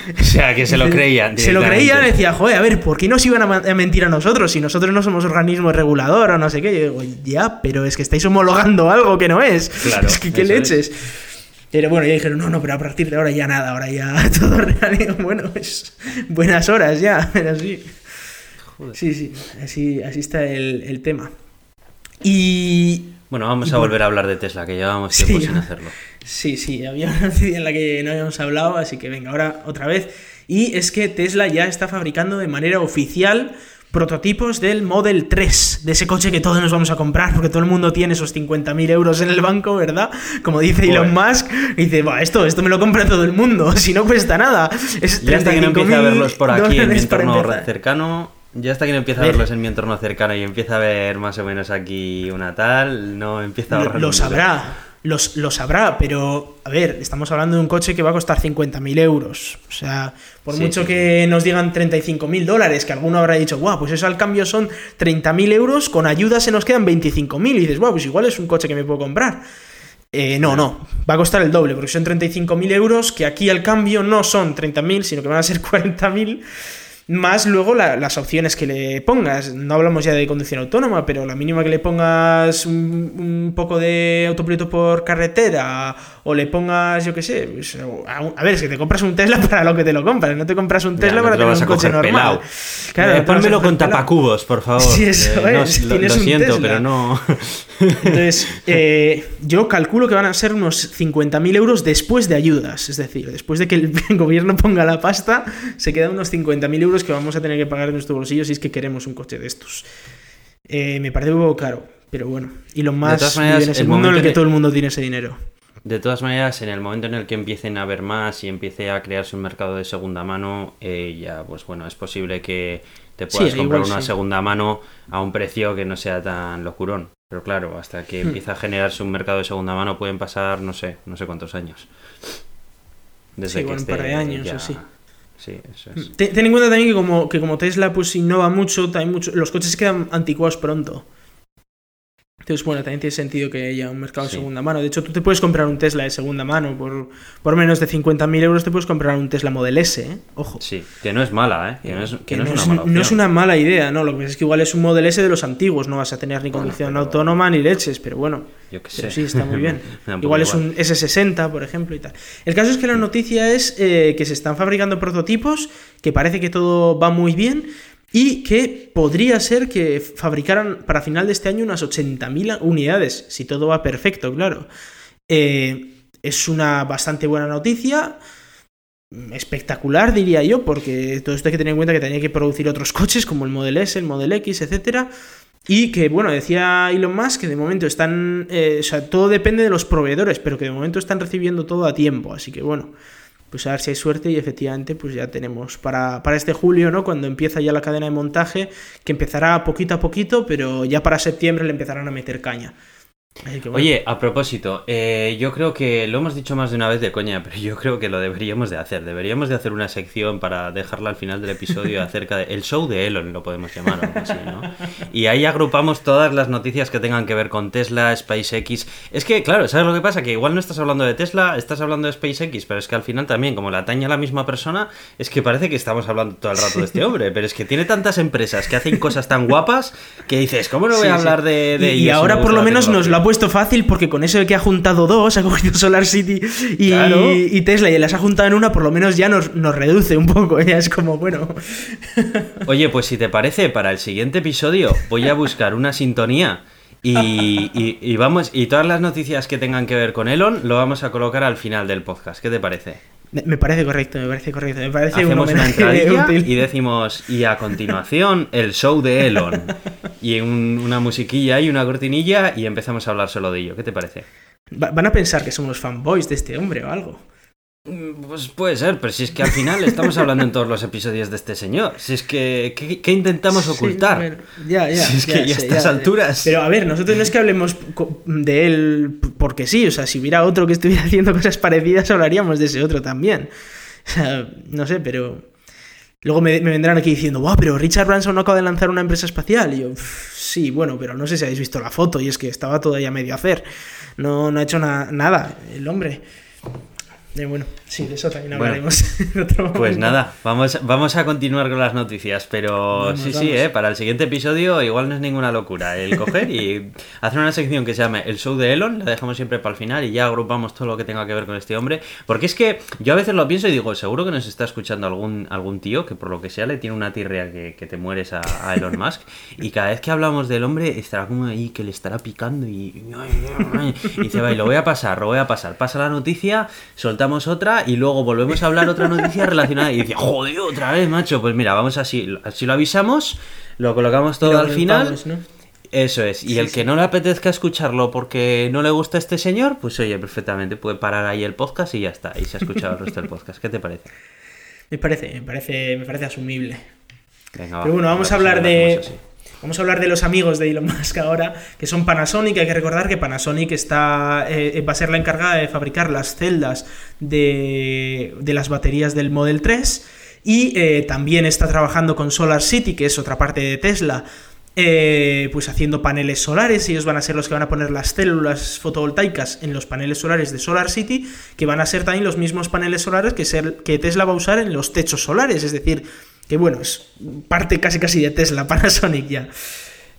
[LAUGHS] O sea, que se lo creían. Se lo creían, decía, joder, a ver, ¿por qué nos iban a, mentir a nosotros si nosotros no somos organismo regulador o no sé qué? Yo digo, ya, pero es que estáis homologando algo que no es. [LAUGHS] Claro, es que, ¿qué leches? Pero bueno, ya dijeron, no, no, pero a partir de ahora ya nada, ahora ya [LAUGHS] todo real. bueno, pues buenas horas ya, pero sí. Sí, sí, así, así está el, tema. Y. Bueno, vamos a volver a hablar de Tesla, que llevamos tiempo sin [LAUGHS] hacerlo. Sí, sí, había una noticia en la que no habíamos hablado, así que venga, ahora otra vez. Y es que Tesla ya está fabricando de manera oficial prototipos del Model 3, de ese coche que todos nos vamos a comprar, porque todo el mundo tiene esos 50.000 euros en el banco, ¿verdad? Como dice Elon Musk, dice, va, esto, esto me lo compra todo el mundo, [LAUGHS] si no cuesta nada. Es ya hasta que no empieza a verlos por aquí en mi entorno cercano, ya hasta que no empieza a verlos en mi entorno cercano y empieza a ver más o menos aquí una tal, no empieza a ahorrar. Lo sabrá los, lo sabrá, pero a ver, estamos hablando de un coche que va a costar 50.000 euros. O sea, por mucho que nos digan 35.000 dólares, que alguno habrá dicho, guau, pues eso al cambio son 30.000 euros, con ayuda se nos quedan 25.000. Y dices, guau, pues igual es un coche que me puedo comprar. Eh, no, no, va a costar el doble, porque son 35.000 euros, que aquí al cambio no son 30.000, sino que van a ser [LAUGHS] 40.000. más luego la- las opciones que le pongas. No hablamos ya de conducción autónoma, pero la mínima que le pongas un, un poco de autopiloto por carretera o le pongas, yo qué sé, pues, a, un- a ver, es que te compras un Tesla [LAUGHS] para lo que te lo compras, no te compras un Ya, Tesla no para tener un coche normal. pelao. Claro, Eh, pónmelo con pelao. tapacubos, por favor. [LAUGHS] Sí, eso Eh, no, es, lo, tienes lo un siento, Tesla. pero no. [LAUGHS] Entonces, eh, yo calculo que van a ser unos 50.000 euros después de ayudas. Es decir, después de que el gobierno ponga la pasta, se quedan unos 50.000 euros que vamos a tener que pagar en nuestro bolsillo si es que queremos un coche de estos. Eh, me parece un poco caro, pero bueno. Y lo más maneras, en ese el mundo en el que en- todo el mundo tiene ese dinero. De todas maneras, en el momento en el que empiecen a haber más y empiece a crearse un mercado de segunda mano, eh, ya, pues bueno, es posible que te puedas Sí, comprar igual una sí. segunda mano a un precio que no sea tan locurón. Pero claro, hasta que Hmm. empiece a generarse un mercado de segunda mano pueden pasar, no sé, no sé cuántos años. Sí, igual un par de años o sí. Sí, eso es. Ten, ten en cuenta también que como, que como Tesla pues innova mucho, mucho, los coches quedan anticuados pronto. Entonces, bueno, también tiene sentido que haya un mercado de segunda mano. De hecho, tú te puedes comprar un Tesla de segunda mano por, por menos de 50.000 euros, te puedes comprar un Tesla Model S, ¿eh? Ojo. Sí, que no es mala, ¿eh? Que no es, que Que no es una mala no es una mala idea, ¿no? Lo que pasa es que igual es un Model S de los antiguos, no vas a tener ni Bueno, conducción pero- autónoma ni leches, pero bueno. Yo qué Pero sé. sí, está muy bien. [LAUGHS] Igual es un S60, por ejemplo, y tal. El caso es que la noticia es eh, que se están fabricando prototipos, que parece que todo va muy bien, y que podría ser que fabricaran para final de este año unas 80.000 unidades, si todo va perfecto, claro. Eh, es una bastante buena noticia. Espectacular, diría yo, porque todo esto hay que tener en cuenta que tenía que producir otros coches como el Model S, el Model X, etcétera. Y que, bueno, decía Elon Musk que de momento están. eh, o sea, todo depende de los proveedores, pero que de momento están recibiendo todo a tiempo. Así que, bueno, pues a ver si hay suerte y efectivamente, pues ya tenemos para, para este julio, ¿no? Cuando empieza ya la cadena de montaje, que empezará poquito a poquito, pero ya para septiembre le empezarán a meter caña. Bueno. Oye, a propósito, eh, yo creo que lo hemos dicho más de una vez de coña, pero yo creo que lo deberíamos de hacer. Deberíamos de hacer una sección para dejarla al final del episodio [LAUGHS] acerca del show de Elon, lo podemos llamar o algo así, ¿no? Y ahí agrupamos todas las noticias que tengan que ver con Tesla, SpaceX. Es que, claro, ¿sabes lo que pasa? Que igual no estás hablando de Tesla, estás hablando de SpaceX, pero es que al final también, como la atañe a la misma persona, es que parece que estamos hablando todo el rato de este hombre, pero es que tiene tantas empresas que hacen cosas tan guapas que dices, ¿cómo no voy a sí. hablar de, de y, y ahora por lo menos nos lo? Ha puesto fácil porque con eso de que ha juntado dos, ha [LAUGHS] cogido Solar City y, Claro. y Tesla y las ha juntado en una, por lo menos ya nos, nos reduce un poco. Ya es como, bueno. [LAUGHS] Oye, pues si te parece, para el siguiente episodio voy a buscar una sintonía y, y- y vamos, y todas las noticias que tengan que ver con Elon lo vamos a colocar al final del podcast. ¿Qué te parece? Me parece correcto, me parece correcto. Me parece un Hacemos una entradilla [LAUGHS] útil. y decimos, y a continuación, el show de Elon. [LAUGHS] Y un- una musiquilla y una cortinilla y empezamos a hablar solo de ello. ¿Qué te parece? Va- Van a pensar que somos fanboys de este hombre o algo. Mm, Pues puede ser, pero si es que al final estamos hablando en todos los episodios de este señor. Si es que, ¿qué, qué intentamos ocultar? ya, ya. Si es que ya a estas alturas. Pero a ver, nosotros no es que hablemos de él porque sí, o sea, si hubiera otro que estuviera [LAUGHS] haciendo cosas parecidas, hablaríamos de ese otro también. O sea, no sé, pero. Luego me, me vendrán aquí diciendo, wow, pero Richard Branson no acaba de lanzar una empresa espacial. Y yo, "Pff, sí, bueno, pero no sé si habéis visto la foto y es que estaba todavía medio a hacer. No, no ha hecho na- nada el hombre. Eh, bueno, sí, de eso también Bueno, hablaremos [LAUGHS] en otro Pues nada, vamos, vamos a continuar con las noticias, pero Vamos, sí, sí, eh, para el siguiente episodio igual no es ninguna locura el coger y [LAUGHS] hacer una sección que se llame El Show de Elon, la dejamos siempre para el final y ya agrupamos todo lo que tenga que ver con este hombre, porque es que yo a veces lo pienso y digo, seguro que nos está escuchando algún, algún tío que por lo que sea le tiene una tirrea que, que te mueres a, a Elon Musk y cada vez que hablamos del hombre estará como ahí que le estará picando y, y dice, va, y lo voy a pasar, lo voy a pasar, pasa la noticia, soltamos otra y luego volvemos a hablar otra noticia relacionada y dice, joder, otra vez, macho, pues mira, vamos así, así lo avisamos, lo colocamos todo al final. Eso es, y Sí, el sí. que no le apetezca escucharlo porque no le gusta este señor, pues oye, perfectamente puede parar ahí el podcast y ya está, y se ha escuchado el resto del podcast. ¿Qué te parece? Me parece, me parece, me parece asumible. Venga, Pero bueno, vamos a pues hablar de. Vamos a hablar de los amigos de Elon Musk ahora, que son Panasonic. Hay que recordar que Panasonic está, eh, va a ser la encargada de fabricar las celdas de, de las baterías del Model 3. Y eh, también está trabajando con Solar City, que es otra parte de Tesla, eh, pues haciendo paneles solares. Ellos van a ser los que van a poner las células fotovoltaicas en los paneles solares de Solar City, que van a ser también los mismos paneles solares que Tesla va a usar en los techos solares. Es decir, que bueno, es parte casi casi de Tesla, Panasonic [LAUGHS] ya.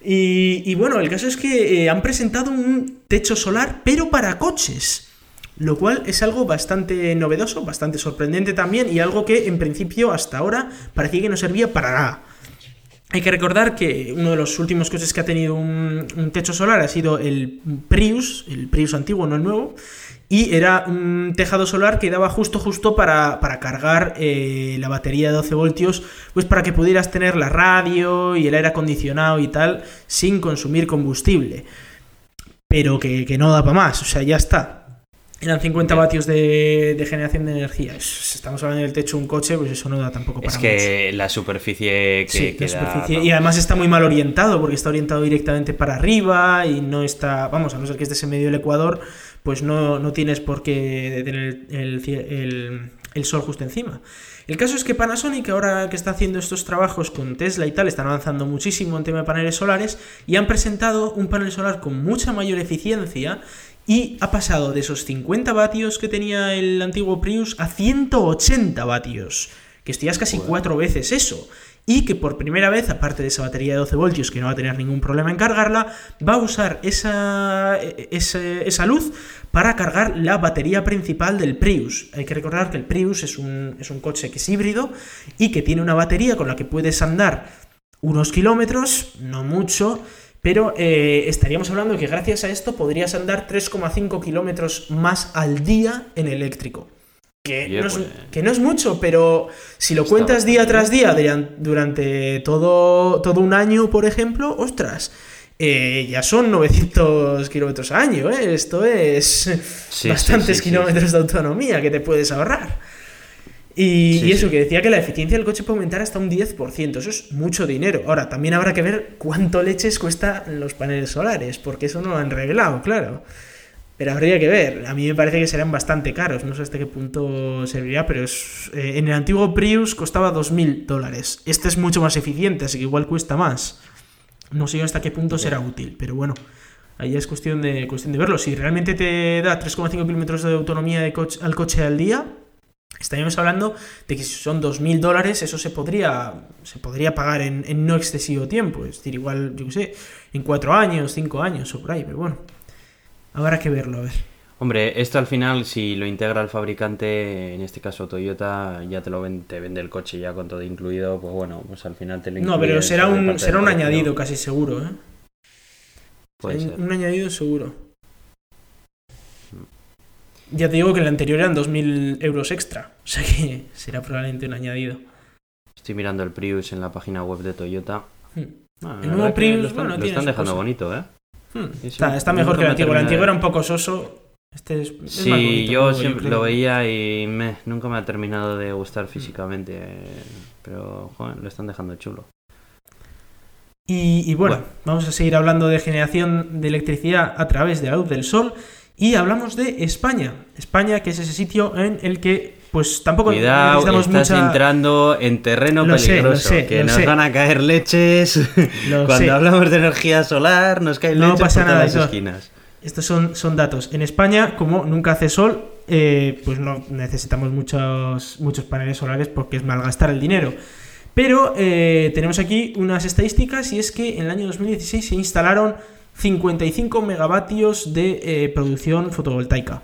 Y, bueno, el caso es que eh, han presentado un techo solar, pero para coches. Lo cual es algo bastante novedoso, bastante sorprendente también, y algo que en principio hasta ahora parecía que no servía para nada. Hay que recordar que uno de los últimos coches que ha tenido un, un, techo solar ha sido el Prius, el Prius antiguo, no el nuevo, y era un tejado solar que daba justo justo para, cargar eh, la batería de 12 voltios, pues para que pudieras tener la radio y el aire acondicionado y tal sin consumir combustible. Pero que, no da para más, o sea, ya está. Eran 50 vatios de, generación de energía. Si estamos hablando del techo de un coche, pues eso no da tampoco para Es que la superficie que sí, Y además está muy mal orientado, porque está orientado directamente para arriba y no está. Vamos, a no ser que estés en medio del Ecuador, pues no, tienes por qué tener el, sol justo encima. El caso es que Panasonic, ahora que está haciendo estos trabajos con Tesla y tal, están avanzando muchísimo en tema de paneles solares y han presentado un panel solar con mucha mayor eficiencia y ha pasado de esos 50 vatios que tenía el antiguo Prius a 180 vatios, que esto ya es casi cuatro veces eso y que por primera vez, aparte de esa batería de 12 voltios que no va a tener ningún problema en cargarla, va a usar esa, esa, luz para cargar la batería principal del Prius. Hay que recordar que el Prius es un, es un coche que es híbrido y que tiene una batería con la que puedes andar unos kilómetros, no mucho, pero eh, estaríamos hablando que gracias a esto podrías andar 3,5 kilómetros más al día en eléctrico. Pues. Que, no es, mucho, pero si lo cuentas día tras día durante todo, todo un año, por ejemplo, ostras, eh, ya son 900 kilómetros al año, ¿eh? Esto es bastantes kilómetros de autonomía que te puedes ahorrar. Y, eso, que decía que la eficiencia del coche puede aumentar hasta un 10%, eso es mucho dinero. Ahora, también habrá que ver cuánto leches cuesta los paneles solares, porque eso no lo han revelado, claro. Pero habría que ver. A mí me parece que serán bastante caros. No sé hasta qué punto serviría, pero es, eh, en el antiguo Prius costaba 2.000 dólares. Este es mucho más eficiente, así que igual cuesta más. No sé hasta qué punto será útil, pero bueno. Ahí es cuestión de, cuestión de verlo. Si realmente te da 3,5 kilómetros de autonomía de coche, al coche al día, estaríamos hablando de que si son 2.000 dólares, eso se podría, se podría pagar en, en no excesivo tiempo. Es decir, igual, yo qué sé, en 4 años, 5 años o por ahí, pero bueno. Habrá que verlo, a ver. Hombre, esto al final, si lo integra el fabricante, en este caso Toyota, ya te lo vende, te vende el coche ya con todo incluido, pues bueno, pues al final te lo No, pero será un, será un añadido casi seguro, ¿eh? Puede ser. Un añadido seguro. Ya te digo que el anterior eran 2.000 euros extra, o sea que [LAUGHS] será probablemente un añadido. Estoy mirando el Prius en la página web de Toyota. Hmm. Ah, el nuevo Prius, lo lo están dejando bonito, ¿eh? Hmm. está, mejor que el antiguo. El antiguo era un poco soso. Este es, sí, yo siempre lo veía y me, nunca me ha terminado de gustar físicamente. Pero, joder, lo están dejando chulo. Y, bueno, vamos a seguir hablando de generación de electricidad a través de la luz del sol. Y hablamos de España. España, que es ese sitio en el que pues tampoco Cuidado, estás entrando en terreno peligroso, que nos van a caer leches. [LAUGHS] Cuando hablamos de energía solar, nos caen leches pasa por nada, todas las esquinas. Estos son, son datos. En España, como nunca hace sol, eh, pues no necesitamos muchos, muchos paneles solares porque es malgastar el dinero. Pero eh, tenemos aquí unas estadísticas y es que en el año 2016 se instalaron 55 megavatios de eh, producción fotovoltaica,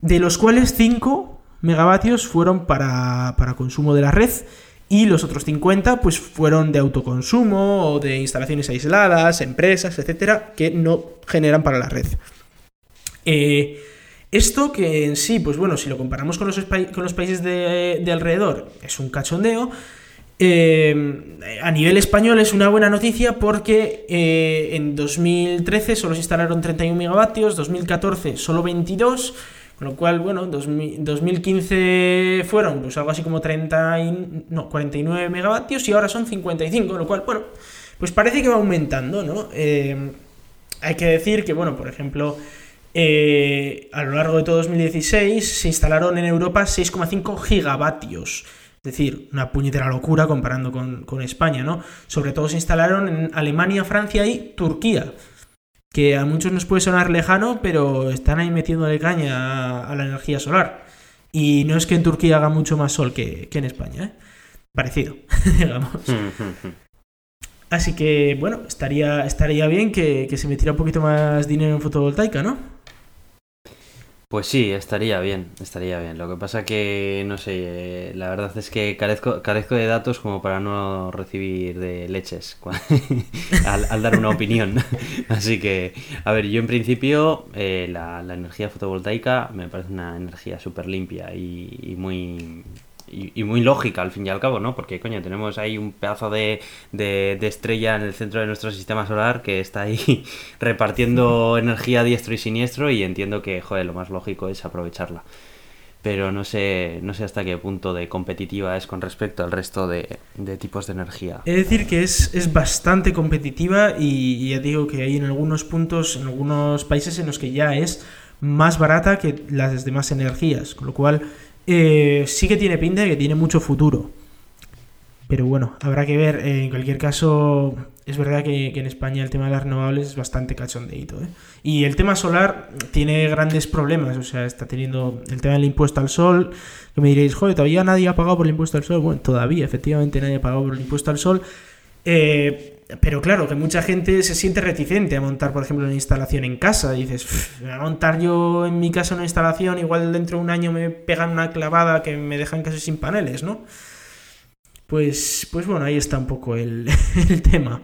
de los cuales 5 megavatios fueron para, consumo de la red y los otros 50 pues fueron de autoconsumo o de instalaciones aisladas, empresas, etcétera, que no generan para la red. Eh, esto que en sí, pues bueno, si lo comparamos con los, con los países de, alrededor, es un cachondeo. Eh, a nivel español es una buena noticia porque eh, en 2013 solo se instalaron 31 megavatios, 2014 solo 22 con lo cual, bueno, 2015 fueron pues algo así como 30 no, 49 megavatios y ahora son 55, con lo cual, bueno, pues parece que va aumentando, ¿no? Eh, hay que decir que, bueno, por ejemplo, eh, a lo largo de todo 2016 se instalaron en Europa 6,5 gigavatios. Es decir, una puñetera locura comparando con, con España, ¿no? Sobre todo se instalaron en Alemania, Francia y Turquía que a muchos nos puede sonar lejano, pero están ahí metiéndole caña a, la energía solar. Y no es que en Turquía haga mucho más sol que, en España. ¿eh? parecido, [LAUGHS] digamos. Así que, bueno, estaría, estaría bien que, que se metiera un poquito más dinero en fotovoltaica, ¿no? Pues sí, estaría bien, estaría bien. Lo que pasa que, no sé, eh, la verdad es que carezco, carezco de datos como para no recibir de leches [LAUGHS] al, dar una opinión. [LAUGHS] Así que, a ver, yo en principio eh, la, energía fotovoltaica me parece una energía súper limpia y muy y, muy lógica al fin y al cabo, ¿no? Porque, coño, tenemos ahí un pedazo de, de, estrella en el centro de nuestro sistema solar que está ahí [LAUGHS] repartiendo energía diestro y siniestro y entiendo que, joder, lo más lógico es aprovecharla. Pero no sé, no sé hasta qué punto de competitiva es con respecto al resto de, de tipos de energía. Es decir, que es, es bastante competitiva y, y ya digo que hay en algunos puntos, en algunos países en los que ya es más barata que las demás energías, con lo cual eh, sí que tiene pinta de que tiene mucho futuro. Pero bueno, habrá que ver. Eh, en cualquier caso, es verdad que, en España el tema de las renovables es bastante cachondeito. ¿eh? Y el tema solar tiene grandes problemas. O sea, está teniendo el tema del impuesto al sol. Que me diréis, joder, todavía nadie ha pagado por el impuesto al sol. Bueno, todavía, efectivamente, nadie ha pagado por el impuesto al sol. Eh, pero claro, que mucha gente se siente reticente a montar, por ejemplo, una instalación en casa. Dices, voy a montar yo en mi casa una instalación, igual dentro de un año me pegan una clavada que me dejan casi sin paneles, ¿no? Pues, pues bueno, ahí está un poco el, [LAUGHS] el tema.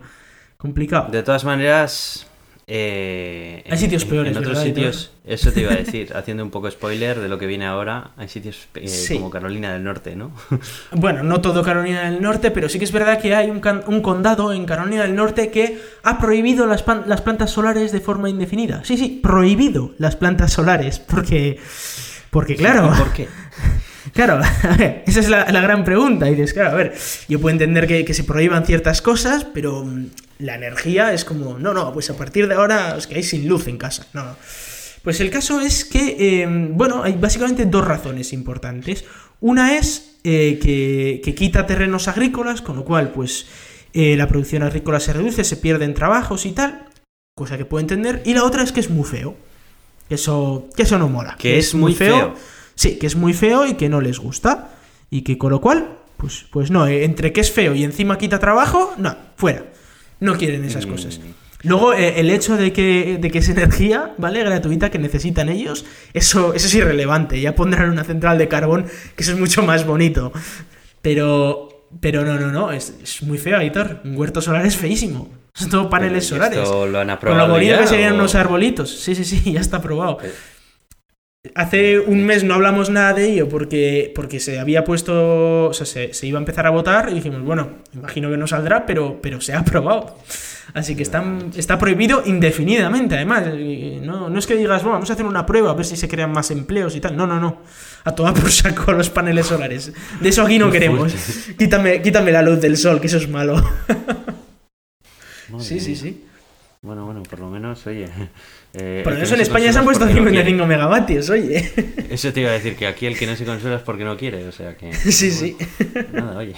Complicado. De todas maneras, eh, hay sitios en, peores. En otros sitios, eso te iba a decir, haciendo un poco spoiler de lo que viene ahora, hay sitios eh, Sí. como Carolina del Norte, ¿no? [LAUGHS] Bueno, no todo Carolina del Norte, pero sí que es verdad que hay un, condado en Carolina del Norte que ha prohibido las, plantas solares de forma indefinida. Sí, sí, prohibido las plantas solares, porque... Porque claro, ¿Por qué? [LAUGHS] claro, a ver, esa es la, la gran pregunta. Y dices, claro, a ver, yo puedo entender que, que se prohíban ciertas cosas, pero la energía es como, no, no, pues a partir de ahora os quedáis sin luz en casa. No, no. Pues el caso es que, eh, bueno, hay básicamente dos razones importantes. Una es eh, que, que quita terrenos agrícolas, con lo cual, pues, eh, la producción agrícola se reduce, se pierden trabajos y tal, cosa que puedo entender. Y la otra es que es muy feo. Eso, que eso no mola. Que es muy feo. Sí, que es muy feo y que no les gusta. Y que con lo cual, pues, pues no, eh, entre que es feo y encima quita trabajo, no, fuera. No quieren esas Mm. cosas. Luego, eh, el hecho de que, de que es energía, ¿vale? Gratuita que necesitan ellos, eso, eso es irrelevante. Ya pondrán una central de carbón, que eso es mucho más bonito. Pero, pero no, no, no, es, es muy feo, Aitor. Un huerto solar es feísimo. Son todo paneles ¿Y solares. ¿Esto lo han Con aprobado lo bonito que serían o- unos arbolitos. Sí, sí, sí, [LAUGHS] ya está aprobado. Eh, Hace un mes no hablamos nada de ello porque, porque se había puesto, o sea, se, se iba a empezar a votar y dijimos, bueno, imagino que no saldrá, pero, pero se ha aprobado. Así que están, está prohibido indefinidamente, además. No, no es que digas, bueno, vamos a hacer una prueba a ver si se crean más empleos y tal. No, no, no. A tomar por saco los paneles solares. De eso aquí no queremos. Quítame, quítame la luz del sol, que eso es malo. Sí, sí, sí. Bueno, bueno, por lo menos, oye. [LAUGHS] eh, Por eso no en España se han puesto porque no quiere. 55 megavatios, oye. [LAUGHS] Eso te iba a decir, que aquí el que no se consuela es porque no quiere, o sea que... [LAUGHS] Sí, sí. Nada, oye.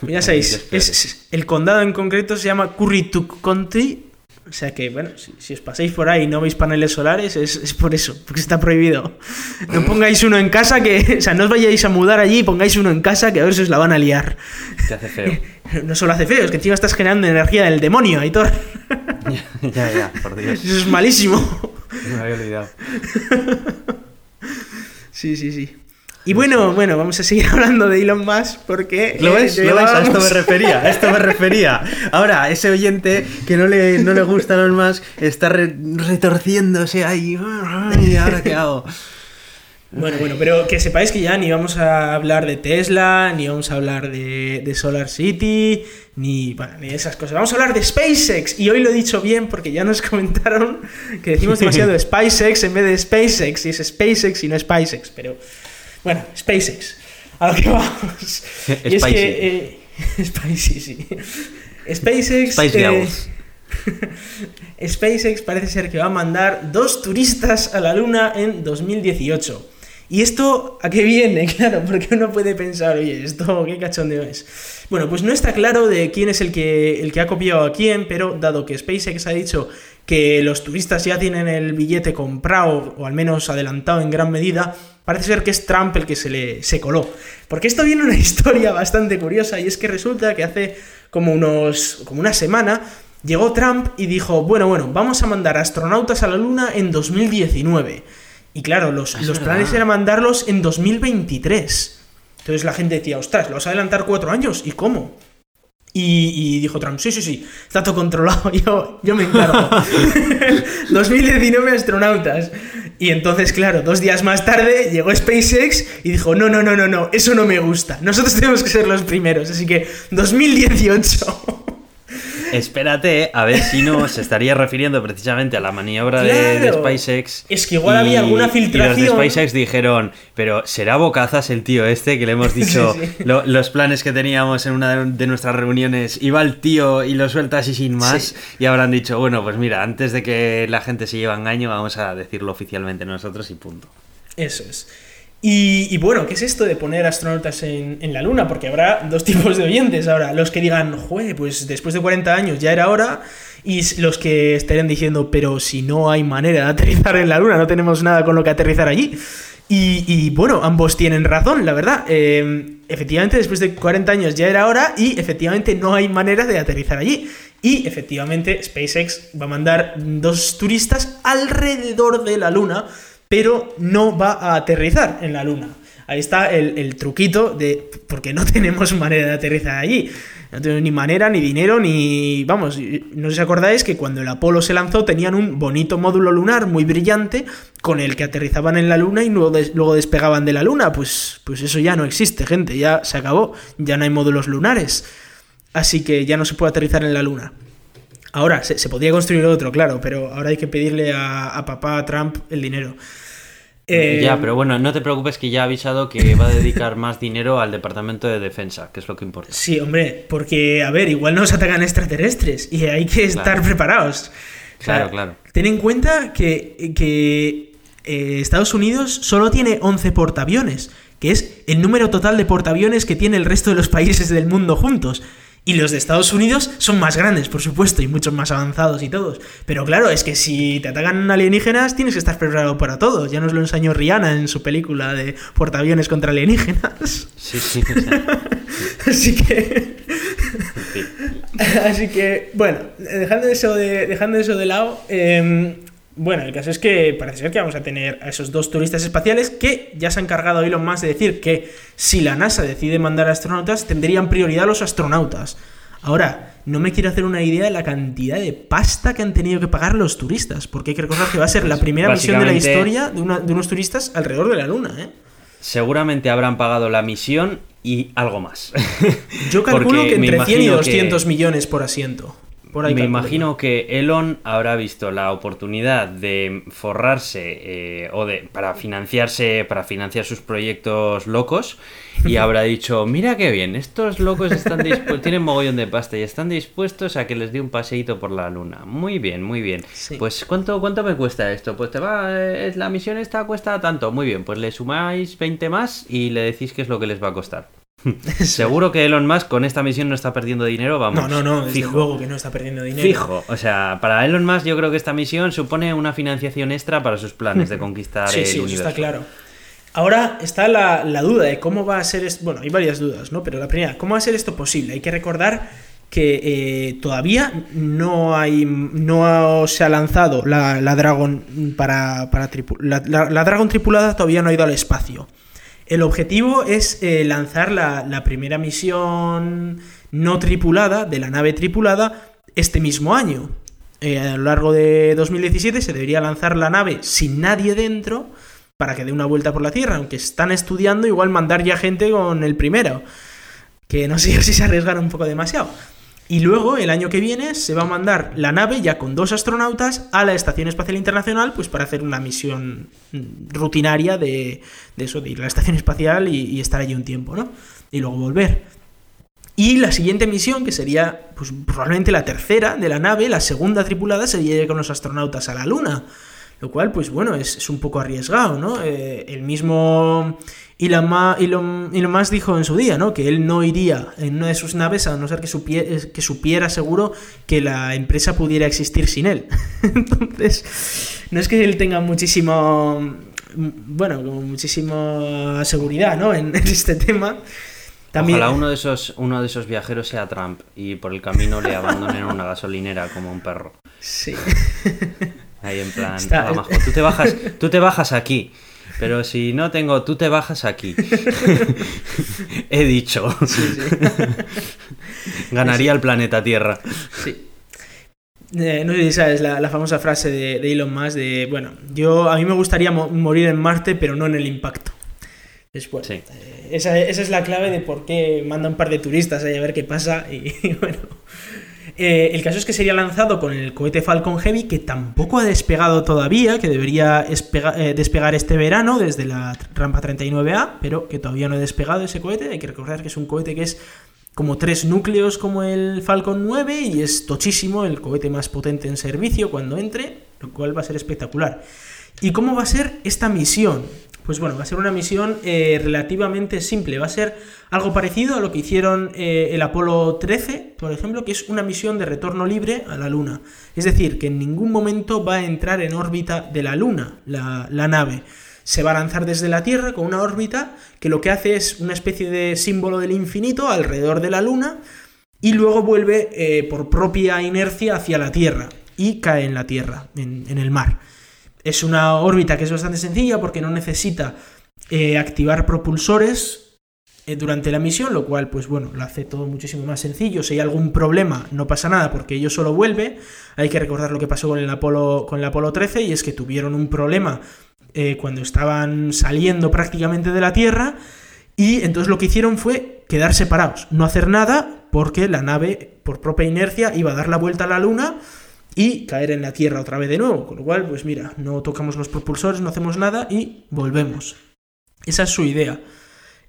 Pues Ya sabéis, es- el condado en concreto se llama Currituck County. O sea que, bueno, si, si os pasáis por ahí y no veis paneles solares, es, es por eso, porque está prohibido. No pongáis uno en casa, que, o sea, no os vayáis a mudar allí y pongáis uno en casa, que a ver si os la van a liar. Te hace feo. [LAUGHS] No solo hace feo, es que encima estás generando energía del demonio, Aitor. [LAUGHS] ya, ya, por Dios. Eso es malísimo. Me había olvidado. [LAUGHS] Sí, sí, sí. Y bueno, bueno, vamos a seguir hablando de Elon Musk porque... ¿Lo eh, ves? ¿Lo ves? A esto me refería, a esto me refería. Ahora, ese oyente que no le, no le gusta los más está re- retorciéndose ahí. ¿Y ahora qué hago? Bueno, bueno, pero que sepáis que ya ni vamos a hablar de Tesla, ni vamos a hablar de, de Solar City, ni, bueno, ni de esas cosas. Vamos a hablar de SpaceX. Y hoy lo he dicho bien porque ya nos [LAUGHS] comentaron que decimos [LAUGHS] demasiado SpaceX en vez de SpaceX. Y es SpaceX y no SpaceX. Pero bueno, SpaceX. A lo que vamos. [LAUGHS] Y es que... eh, spicy, sí. SpaceX... Spice eh. SpaceX parece ser que va a mandar dos turistas a la Luna en 2018. ¿Y esto a qué viene? [LAUGHS] Claro, porque uno puede pensar, oye, esto qué cachondeo es. Bueno, pues no está claro de quién es el que, el que ha copiado a quién, pero dado que SpaceX ha dicho que los turistas ya tienen el billete comprado, o al menos adelantado en gran medida, parece ser que es Trump el que se le se coló. Porque esto viene una [LAUGHS] historia bastante curiosa y es que resulta que hace como unos como una semana llegó Trump y dijo, bueno, bueno, vamos a mandar astronautas a la Luna en 2019. Y claro, los, los planes eran mandarlos en 2023. Entonces la gente decía, ostras, ¿lo vas a adelantar cuatro años? ¿Y cómo? Y, dijo Trump, sí, sí, sí, está todo controlado, [LAUGHS] yo, yo me encargo. [LAUGHS] 2019 astronautas. Y entonces, claro, dos días más tarde llegó SpaceX y dijo, no, no, no, no, no, eso no me gusta. Nosotros tenemos que ser los primeros. Así que 2018. [LAUGHS] Espérate, a ver si no se estaría refiriendo precisamente a la maniobra de, SpaceX. Es que igual había alguna filtración. Y los de SpaceX dijeron, pero será bocazas el tío este que le hemos [LAUGHS] dicho los planes que teníamos en una de nuestras reuniones. Iba el tío y lo suelta así sin más. Y habrán dicho, bueno, pues mira, antes de que la gente se lleve a engaño, vamos a decirlo oficialmente nosotros y punto. Eso es. Y, bueno, ¿qué es esto de poner astronautas en, la Luna? Porque habrá dos [LAUGHS] tipos de oyentes ahora. Los que digan, jue, pues después de 40 años ya era hora. Y los que estarían diciendo, pero si no hay manera de aterrizar en la Luna, no tenemos nada con lo que aterrizar allí. Y, bueno, ambos tienen razón, la verdad. Eh, efectivamente, después de 40 años ya era hora y efectivamente no hay manera de aterrizar allí. Y efectivamente, SpaceX va a mandar dos turistas alrededor de la Luna pero no va a aterrizar en la Luna. Ahí está el, truquito de. Porque no [LAUGHS] tenemos manera de aterrizar allí. No tenemos ni manera, ni dinero, ni. Vamos, no os acordáis que cuando el Apolo se lanzó tenían un bonito módulo lunar muy brillante con el que aterrizaban en la Luna y luego, luego despegaban de la Luna. Pues, pues eso ya no existe, gente, ya se acabó. Ya no hay módulos lunares. Así que ya no se puede aterrizar en la Luna. Ahora, se, podría construir otro, claro, pero ahora hay que pedirle a, papá Trump el dinero. Eh, ya, pero bueno, no te preocupes que ya ha avisado que va a dedicar más dinero al Departamento de Defensa, que es lo que importa. Sí, hombre, porque, a ver, igual nos atacan extraterrestres y hay que estar preparados. claro, claro. Ten en cuenta que, que eh, Estados Unidos solo tiene 11 portaaviones, que es el número total de portaaviones que tiene el resto de los países del mundo juntos. Y los de Estados Unidos son más grandes, por supuesto, y mucho más avanzados y todos. Pero claro, es que si te atacan alienígenas, tienes que estar preparado para todo. Ya nos lo enseñó Rihanna en su película de portaaviones contra alienígenas. Sí, sí. [LAUGHS] Así que. Así que, bueno, dejando eso de, dejando eso de lado, em, bueno, el caso es que parece ser que vamos a tener a esos dos turistas espaciales que ya se ha encargado Elon Musk de decir que si la NASA decide mandar astronautas, tendrían prioridad los astronautas. Ahora, no me quiero hacer una idea de la cantidad de pasta que han tenido que pagar los turistas, porque hay que recordar que va a ser la primera misión de la historia de, unos turistas alrededor de la Luna. ¿eh? Seguramente habrán pagado la misión y algo más. Yo [LAUGHS] calculo que entre 100 y 200 millones por asiento. Me imagino que Elon habrá visto la oportunidad de forrarse eh, o de para financiarse, para financiar sus proyectos locos y [LAUGHS] habrá dicho, mira qué bien, estos locos están tienen mogollón de pasta y están dispuestos a que les dé un paseíto por la luna. Muy bien, muy bien. Pues ¿cuánto, ¿cuánto me cuesta esto? Pues te va, eh, la misión esta cuesta tanto. Muy bien, pues le sumáis 20 más y le decís qué es lo que les va a costar. [LAUGHS] Seguro que Elon Musk con esta misión no está perdiendo dinero, vamos. No, no, no, fijo. luego que no está perdiendo dinero. Fijo, o sea, para Elon Musk yo creo que esta misión supone una financiación extra para sus planes de [LAUGHS] conquistar sí, el sí, universo. está claro. Ahora está la, duda de cómo va a ser esto. Bueno, hay varias dudas, ¿no? Pero la primera, ¿cómo va a ser esto posible? Hay que recordar que eh, todavía no hay no se ha lanzado la, Dragon para, para la Dragon tripulada todavía no ha ido al espacio. El objetivo es eh, lanzar la, primera misión no tripulada de la nave tripulada este mismo año. Eh, a lo largo de 2017 se debería lanzar la nave sin nadie dentro para que dé una vuelta por la Tierra, aunque están estudiando igual mandar ya gente con el primero. Que no sé [LAUGHS] si se arriesgaron un poco demasiado. Y luego, el año que viene, se va a mandar la nave ya con dos astronautas a la Estación Espacial Internacional, pues para hacer una misión rutinaria de, eso, de ir a la Estación Espacial y, estar allí un tiempo, ¿no? Y luego volver. Y la siguiente misión, que sería pues, probablemente la tercera de la nave, la segunda tripulada, sería ir con los astronautas a la Luna. Lo cual, pues bueno, es, un poco arriesgado, ¿no? Eh, el mismo Elon, Musk dijo en su día, ¿no? Que él no iría en una de sus naves a no ser que, supiera, que supiera seguro que la empresa pudiera existir sin él. [LAUGHS] Entonces, no es que él tenga muchísimo bueno, con muchísima seguridad, ¿no? [LAUGHS] En, este tema. También... Ojalá uno de, esos, uno de esos viajeros sea Trump y por el camino le abandonen en una gasolinera como un perro. Sí. Ahí en [LAUGHS] plan, tú te bajas, tú te bajas aquí. Pero si no tengo, tú te bajas aquí. [LAUGHS] He dicho. [LAUGHS] Ganaría el planeta Tierra. Sí. Eh, no sé si sabes la, famosa frase de, Elon Musk de, bueno, yo a mí me gustaría morir en Marte, pero no en el impacto. Después, eh, esa, esa, es la clave de por qué manda un par de turistas ahí a ver qué pasa y [LAUGHS] bueno, eh, el caso es que sería lanzado con el cohete Falcon Heavy, que tampoco ha despegado todavía, que debería eh, despegar este verano desde la rampa 39A, pero que todavía no ha despegado ese cohete. Hay que recordar que es un cohete que es como tres núcleos como el Falcon 9 y es tochísimo, el cohete más potente en servicio cuando entre, lo cual va a ser espectacular. ¿Y cómo va a ser esta misión? Pues bueno, va a ser una misión eh, relativamente simple. Va a ser algo parecido a lo que hicieron eh, el Apolo 13, por ejemplo, que es una misión de retorno libre a la Luna. Es decir, que en ningún momento va a entrar en órbita de la Luna la, nave. Se va a lanzar desde la Tierra con una órbita que lo que hace es una especie de símbolo del infinito alrededor de la Luna y luego vuelve eh, por propia inercia hacia la Tierra y cae en la Tierra, en el mar. Es una órbita que es bastante sencilla porque no necesita eh, activar propulsores eh, durante la misión, lo cual, pues bueno, lo hace todo muchísimo más sencillo. Si hay algún problema, no pasa nada porque ello solo vuelve. Hay que recordar lo que pasó con el Apolo, con el Apolo 13 y es que tuvieron un problema eh, cuando estaban saliendo prácticamente de la Tierra y entonces lo que hicieron fue quedar separados, no hacer nada porque la nave, por propia inercia, iba a dar la vuelta a la Luna y caer en la Tierra otra vez de nuevo. Con lo cual, pues mira, no tocamos los propulsores, no hacemos nada y volvemos. Esa es su idea.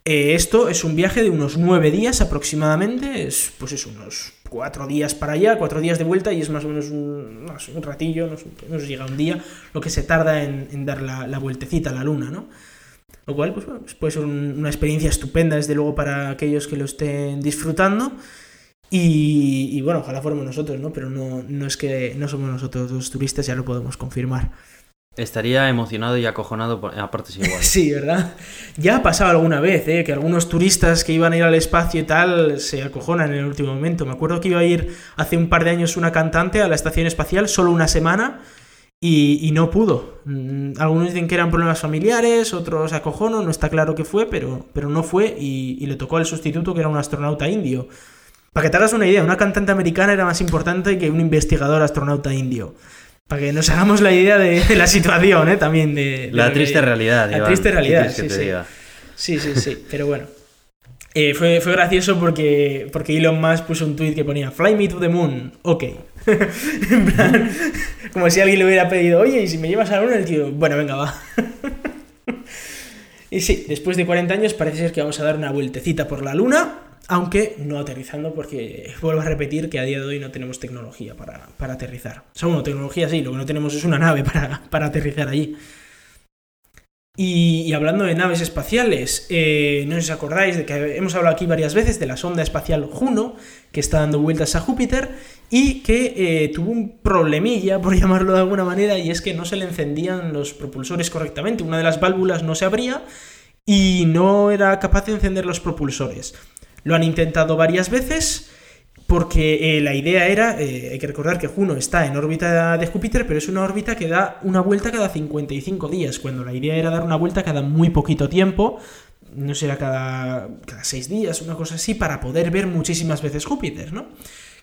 Eh, esto es un viaje de unos nueve días aproximadamente, es pues es unos cuatro días para allá, cuatro días de vuelta y es más o menos un, ratillo, no, nos llega un día, lo que se tarda en, dar la, vueltecita a la luna, ¿no? Lo cual pues, pues puede ser una experiencia estupenda desde luego para aquellos que lo estén disfrutando y, bueno, ojalá fuéramos nosotros, ¿no? Pero no, no es que no somos nosotros los turistas, ya lo podemos confirmar. Estaría emocionado y acojonado a partes [LAUGHS] iguales. sí, ¿verdad? Ya ha pasado alguna vez, ¿eh? Que algunos turistas que iban a ir al espacio y tal se acojonan en el último momento. Me acuerdo que iba a ir hace un par de años una cantante a la estación espacial solo una semana y, no pudo. Mm, algunos dicen que eran problemas familiares, otros acojono, no está claro qué fue, pero, pero no fue y, y le tocó al sustituto que era un astronauta indio. Para que te hagas una idea, una cantante americana era más importante que un investigador astronauta indio. Para que nos hagamos la idea de, la situación, ¿eh? También de... la triste realidad. La triste realidad, sí, sí. sí, sí, sí. Pero bueno. Eh, fue, gracioso porque, porque Elon Musk puso un tweet que ponía Fly me to the moon, ok. [LAUGHS] en plan, como si alguien le hubiera pedido, oye, ¿y si me llevas a la luna? El tío, bueno, venga, va. [LAUGHS] y sí, después de 40 años parece ser que vamos a dar una vueltecita por la luna aunque no aterrizando porque vuelvo a repetir que a día de hoy no tenemos tecnología para, aterrizar. O sea, bueno, tecnología sí, lo que no tenemos es una nave para, aterrizar allí. Y, hablando de naves espaciales, eh, no os acordáis de que hemos hablado aquí varias veces de la sonda espacial Juno, que está dando vueltas a Júpiter y que eh, tuvo un problemilla, por [LAUGHS] llamarlo de alguna manera, y es que no se le encendían los propulsores correctamente. Una de las válvulas no se abría y no era capaz de encender los propulsores. Lo han intentado varias veces porque eh, la idea era, eh, hay que recordar que Juno está en órbita de Júpiter, pero es una órbita que da una vuelta cada 55 días, cuando la idea era dar una vuelta cada muy poquito tiempo, no sé, cada, cada 6 días, una cosa así, para poder ver muchísimas veces Júpiter, ¿no?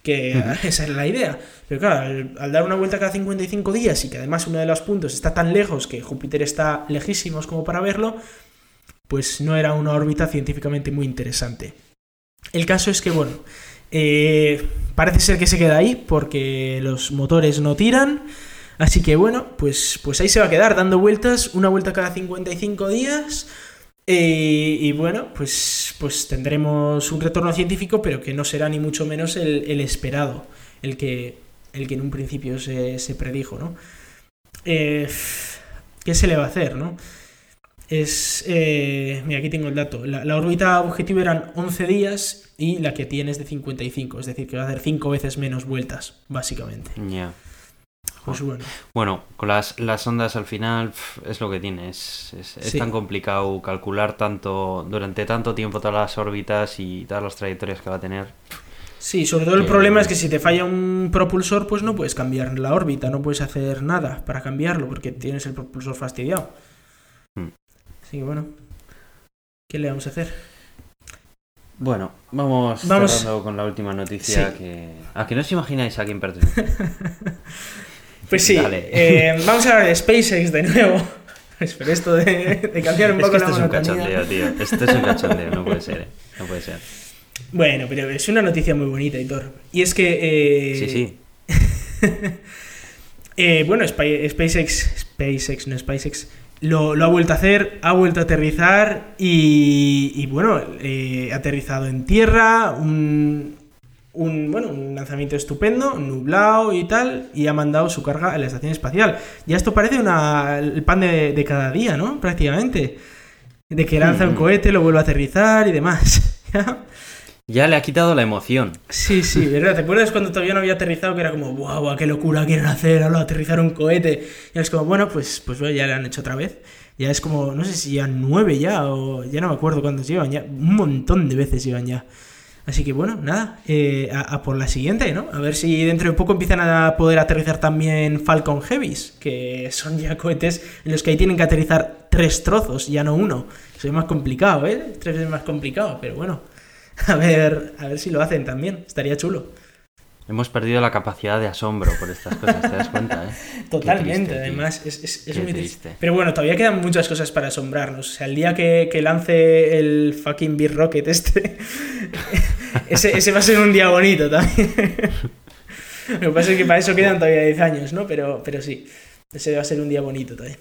Que [LAUGHS] esa es la idea. Pero claro, al, al, dar una vuelta cada 55 días y que además uno de los puntos está tan lejos que Júpiter está lejísimos como para verlo, pues no era una órbita científicamente muy interesante. El caso es que, bueno, eh, parece ser que se queda ahí porque los motores no tiran. Así que bueno, pues, pues ahí se va a quedar dando vueltas, una vuelta cada 55 días. Eh, y bueno, pues, pues tendremos un retorno científico, pero que no será ni mucho menos el, esperado, el que, el que en un principio se, predijo, ¿no? Eh, ¿Qué se le va a hacer, no? Es... Eh, mira, aquí tengo el dato. La, órbita objetivo eran 11 días y la que tiene es de 55, es decir, que va a hacer 5 veces menos vueltas, básicamente. Ya. Pues bueno. Bueno, con las, las ondas al final es lo que tiene. Es, es- es Sí. tan complicado calcular tanto durante tanto tiempo todas las órbitas y todas las trayectorias que va a tener. Sí, sobre todo el Que- problema es que si te falla un propulsor, pues no puedes cambiar la órbita, no puedes hacer nada para cambiarlo porque tienes el propulsor fastidiado. Así que bueno, ¿qué le vamos a hacer? Bueno, vamos, Vamos- cerrando con la última noticia Sí. que... ¿A que no os imagináis a quién pertenece? [LAUGHS] Pues sí, eh, vamos a hablar de SpaceX de nuevo. [LAUGHS] Pero esto de, de cambiar un es poco que esto la es un cachondeo, tío. Esto es un cachondeo, no puede ser, eh. No puede ser. Bueno, pero es una noticia muy bonita, Hitor. Y es que... eh, Sí, sí. [LAUGHS] Eh, bueno, Spa- SpaceX, SpaceX, no SpaceX, lo, lo ha vuelto a hacer, ha vuelto a aterrizar y, y, bueno, eh, ha aterrizado en tierra, un, un, bueno, un lanzamiento estupendo, nublado y tal, y ha mandado su carga a la estación espacial. Ya esto parece una, el pan de, de cada día, ¿no? Prácticamente. De que lanza un Mm. cohete, lo vuelve a aterrizar y demás. [LAUGHS] Ya le ha quitado la emoción. Sí, sí, ¿verdad? ¿Te acuerdas cuando todavía no había aterrizado que era como, guau, qué locura quieren hacer, ahora aterrizar un cohete? Y es como, bueno, pues, pues bueno, ya lo han hecho otra vez. Ya es como, no sé si ya nueve ya, o ya no me acuerdo cuántos llevan, ya un montón de veces llevan ya. Así que bueno, nada, eh, a, a por la siguiente, ¿no? A ver si dentro de poco empiezan a poder aterrizar también Falcon Heavies, que son ya cohetes en los que ahí tienen que aterrizar tres trozos, ya no uno. Eso es más complicado, ¿eh? Tres veces más complicado, pero bueno. A ver, a ver si lo hacen también. Estaría chulo. Hemos perdido la capacidad de asombro por estas cosas, ¿te das cuenta, eh? [LAUGHS] Totalmente, triste, además. Es, es- es muy triste. triste. Pero bueno, todavía quedan muchas cosas para asombrarnos. O sea, el día que, que lance el fucking Beer Rocket este, [LAUGHS] ese, ese va a ser un día bonito también. [LAUGHS] Lo que pasa es que para eso quedan todavía 10 años, ¿no? Pero, pero sí, ese va a ser un día bonito también.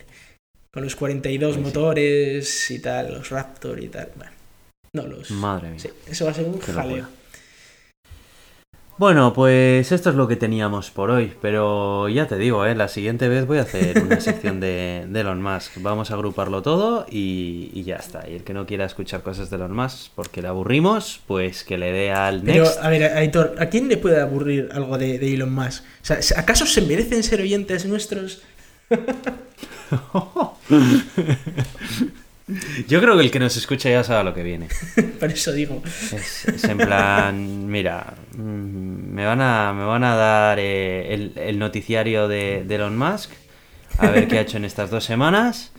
Con los 42 Pues sí. motores y tal, los Raptor y tal. Bueno, Madre mía. Sí, eso va a ser un Qué jaleo. locura. Bueno, pues esto es lo que teníamos por hoy, pero ya te digo, ¿eh? la siguiente vez voy a hacer una [LAUGHS] sección de, de Elon Musk. Vamos a agruparlo todo y, y ya está. Y el que no quiera escuchar cosas de Elon Musk porque le aburrimos, pues que le dé al Pero, next. a ver, Aitor, ¿a quién le puede aburrir algo de, de Elon Musk? O sea, ¿acaso se merecen ser oyentes nuestros? [LAUGHS] [LAUGHS] Yo creo que el que nos escucha ya sabe lo que viene. [LAUGHS] Por eso digo. Es, es en plan, mira, mm, me van a, me van a dar eh, el, el noticiario de, de Elon Musk, a ver qué ha hecho en estas dos semanas,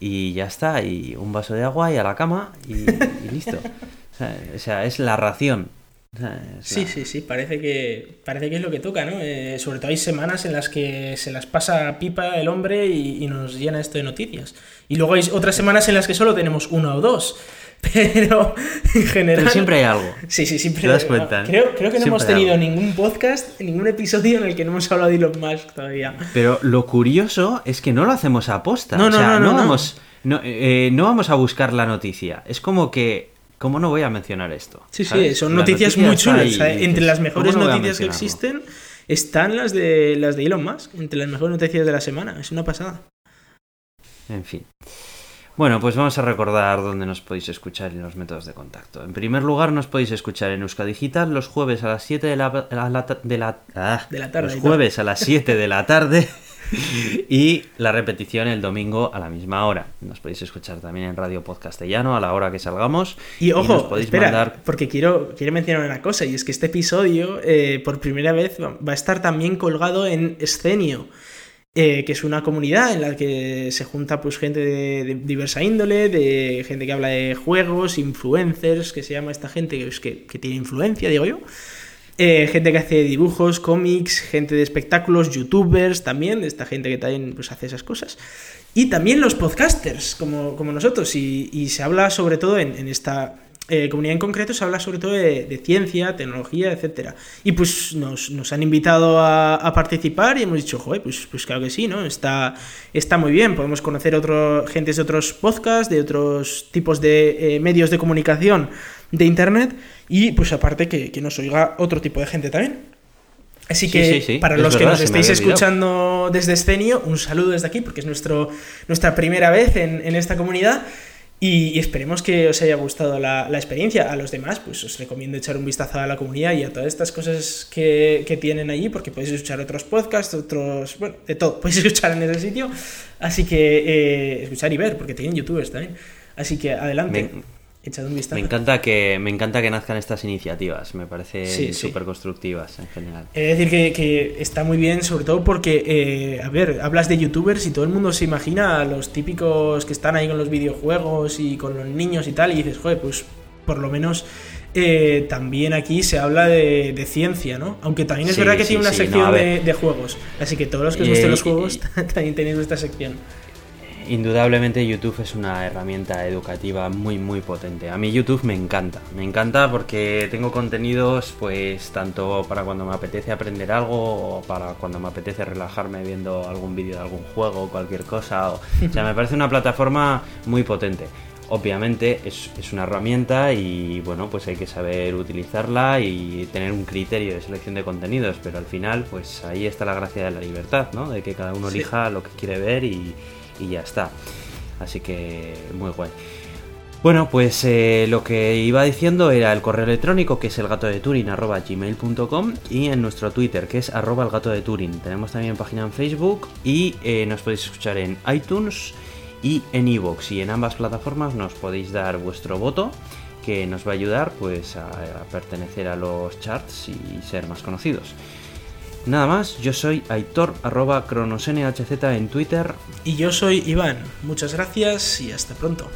y ya está, y un vaso de agua y a la cama, y, y listo. O sea, o sea, es la ración. O sea, es Sí, la- sí, sí, parece que, parece que es lo que toca, ¿no? Eh, sobre todo hay semanas en las que se las pasa pipa el hombre y, y nos llena esto de noticias. Y luego hay otras semanas en las que solo tenemos una o dos. [LAUGHS] Pero en general. Pero siempre hay algo. Sí, sí, siempre. ¿Te das cuenta, eh? Creo, creo que no Siempre hemos hay tenido ningún podcast, ningún episodio en el que no hemos hablado de Elon Musk todavía. Pero lo curioso es que no lo hacemos a posta. No, o no, sea, no, no, no. vamos, no, eh, no vamos a buscar la noticia. Es como que, ¿cómo no voy a mencionar esto? Sí, sí, son La noticias noticia muy chulas. ahí o sea, entre las mejores ¿cómo no voy a noticias que existen están las de las de Elon Musk, entre las mejores noticias de la semana. Es una pasada. En fin. Bueno, pues vamos a recordar dónde nos podéis escuchar y los métodos de contacto. En primer lugar, nos podéis escuchar en Euska Digital los jueves a las 7 de la, la de la, ah, De la tarde, Los jueves a las 7 de la tarde [LAUGHS] y la repetición el domingo a la misma hora. Nos podéis escuchar también en Radio Podcastellano a la hora que salgamos. Y nos ojo, podéis espera, mandar porque quiero, quiero mencionar una cosa, y es que este episodio, eh, por primera vez, va a estar también colgado en Escenio, eh, que es una comunidad en la que se junta pues gente de, diversa índole, de gente que habla de juegos, influencers, que se llama esta gente que, que, tiene influencia, digo yo. Eh, gente que hace dibujos, cómics, gente de espectáculos, youtubers también, esta gente que también pues, hace esas cosas. Y también los podcasters, como, nosotros. Y, se habla sobre todo en esta eh, comunidad en concreto, se habla sobre todo de, de ciencia, tecnología, etcétera. Y pues nos, nos han invitado a, a participar y hemos dicho, joder, pues, pues claro que sí, ¿no? Está, está muy bien. Podemos conocer otro, gentes de otros podcasts, de otros tipos de eh, medios de comunicación de internet. Y pues aparte que, que nos oiga otro tipo de gente también. Así Sí, que sí, sí, para es los que verdad, nos estéis había olvidado. escuchando desde Escenio, un saludo desde aquí porque es nuestro, nuestra primera vez en, en esta comunidad. Y, esperemos que os haya gustado la, experiencia. A los demás, pues os recomiendo echar un vistazo a la comunidad y a todas estas cosas que, tienen allí, porque podéis escuchar otros podcasts, otros. Bueno, de todo, [LAUGHS] podéis escuchar en ese sitio. Así que eh, escuchar y ver, porque tienen youtubers también. Así que adelante. Encanta que me encanta que nazcan estas iniciativas, me parece súper constructivas en general. Es decir, que, está muy bien, sobre todo porque, eh, a ver, hablas de youtubers y todo el mundo se imagina a los típicos que están ahí con los videojuegos y con los niños y tal, y dices, joder, pues por lo menos eh, también aquí se habla de, ciencia, ¿no? Aunque también es verdad que tiene una sección de, juegos, así que todos los que os gusten los juegos [LAUGHS] también tenéis esta sección indudablemente YouTube es una herramienta educativa muy muy potente. A mí YouTube me encanta, me encanta porque tengo contenidos pues tanto para cuando me apetece aprender algo o para cuando me apetece relajarme viendo algún vídeo de algún juego o cualquier cosa. O, sea, me parece una plataforma muy potente. Obviamente es, es, una herramienta y bueno, pues hay que saber utilizarla y tener un criterio de selección de contenidos, pero al final pues ahí está la gracia de la libertad, ¿no? De que cada uno elija lo que quiere ver y, y ya está. Así que muy guay. Bueno, pues eh, lo que iba diciendo era el correo electrónico que es el y en nuestro Twitter que es arroba el gato de. Tenemos también página en Facebook y eh, nos podéis escuchar en iTunes y en iVoox y en ambas plataformas nos podéis dar vuestro voto que nos va a ayudar pues a pertenecer a los charts y ser más conocidos. Nada más, yo soy Aitor arroba en Twitter. Y yo soy Iván. Muchas gracias y hasta pronto.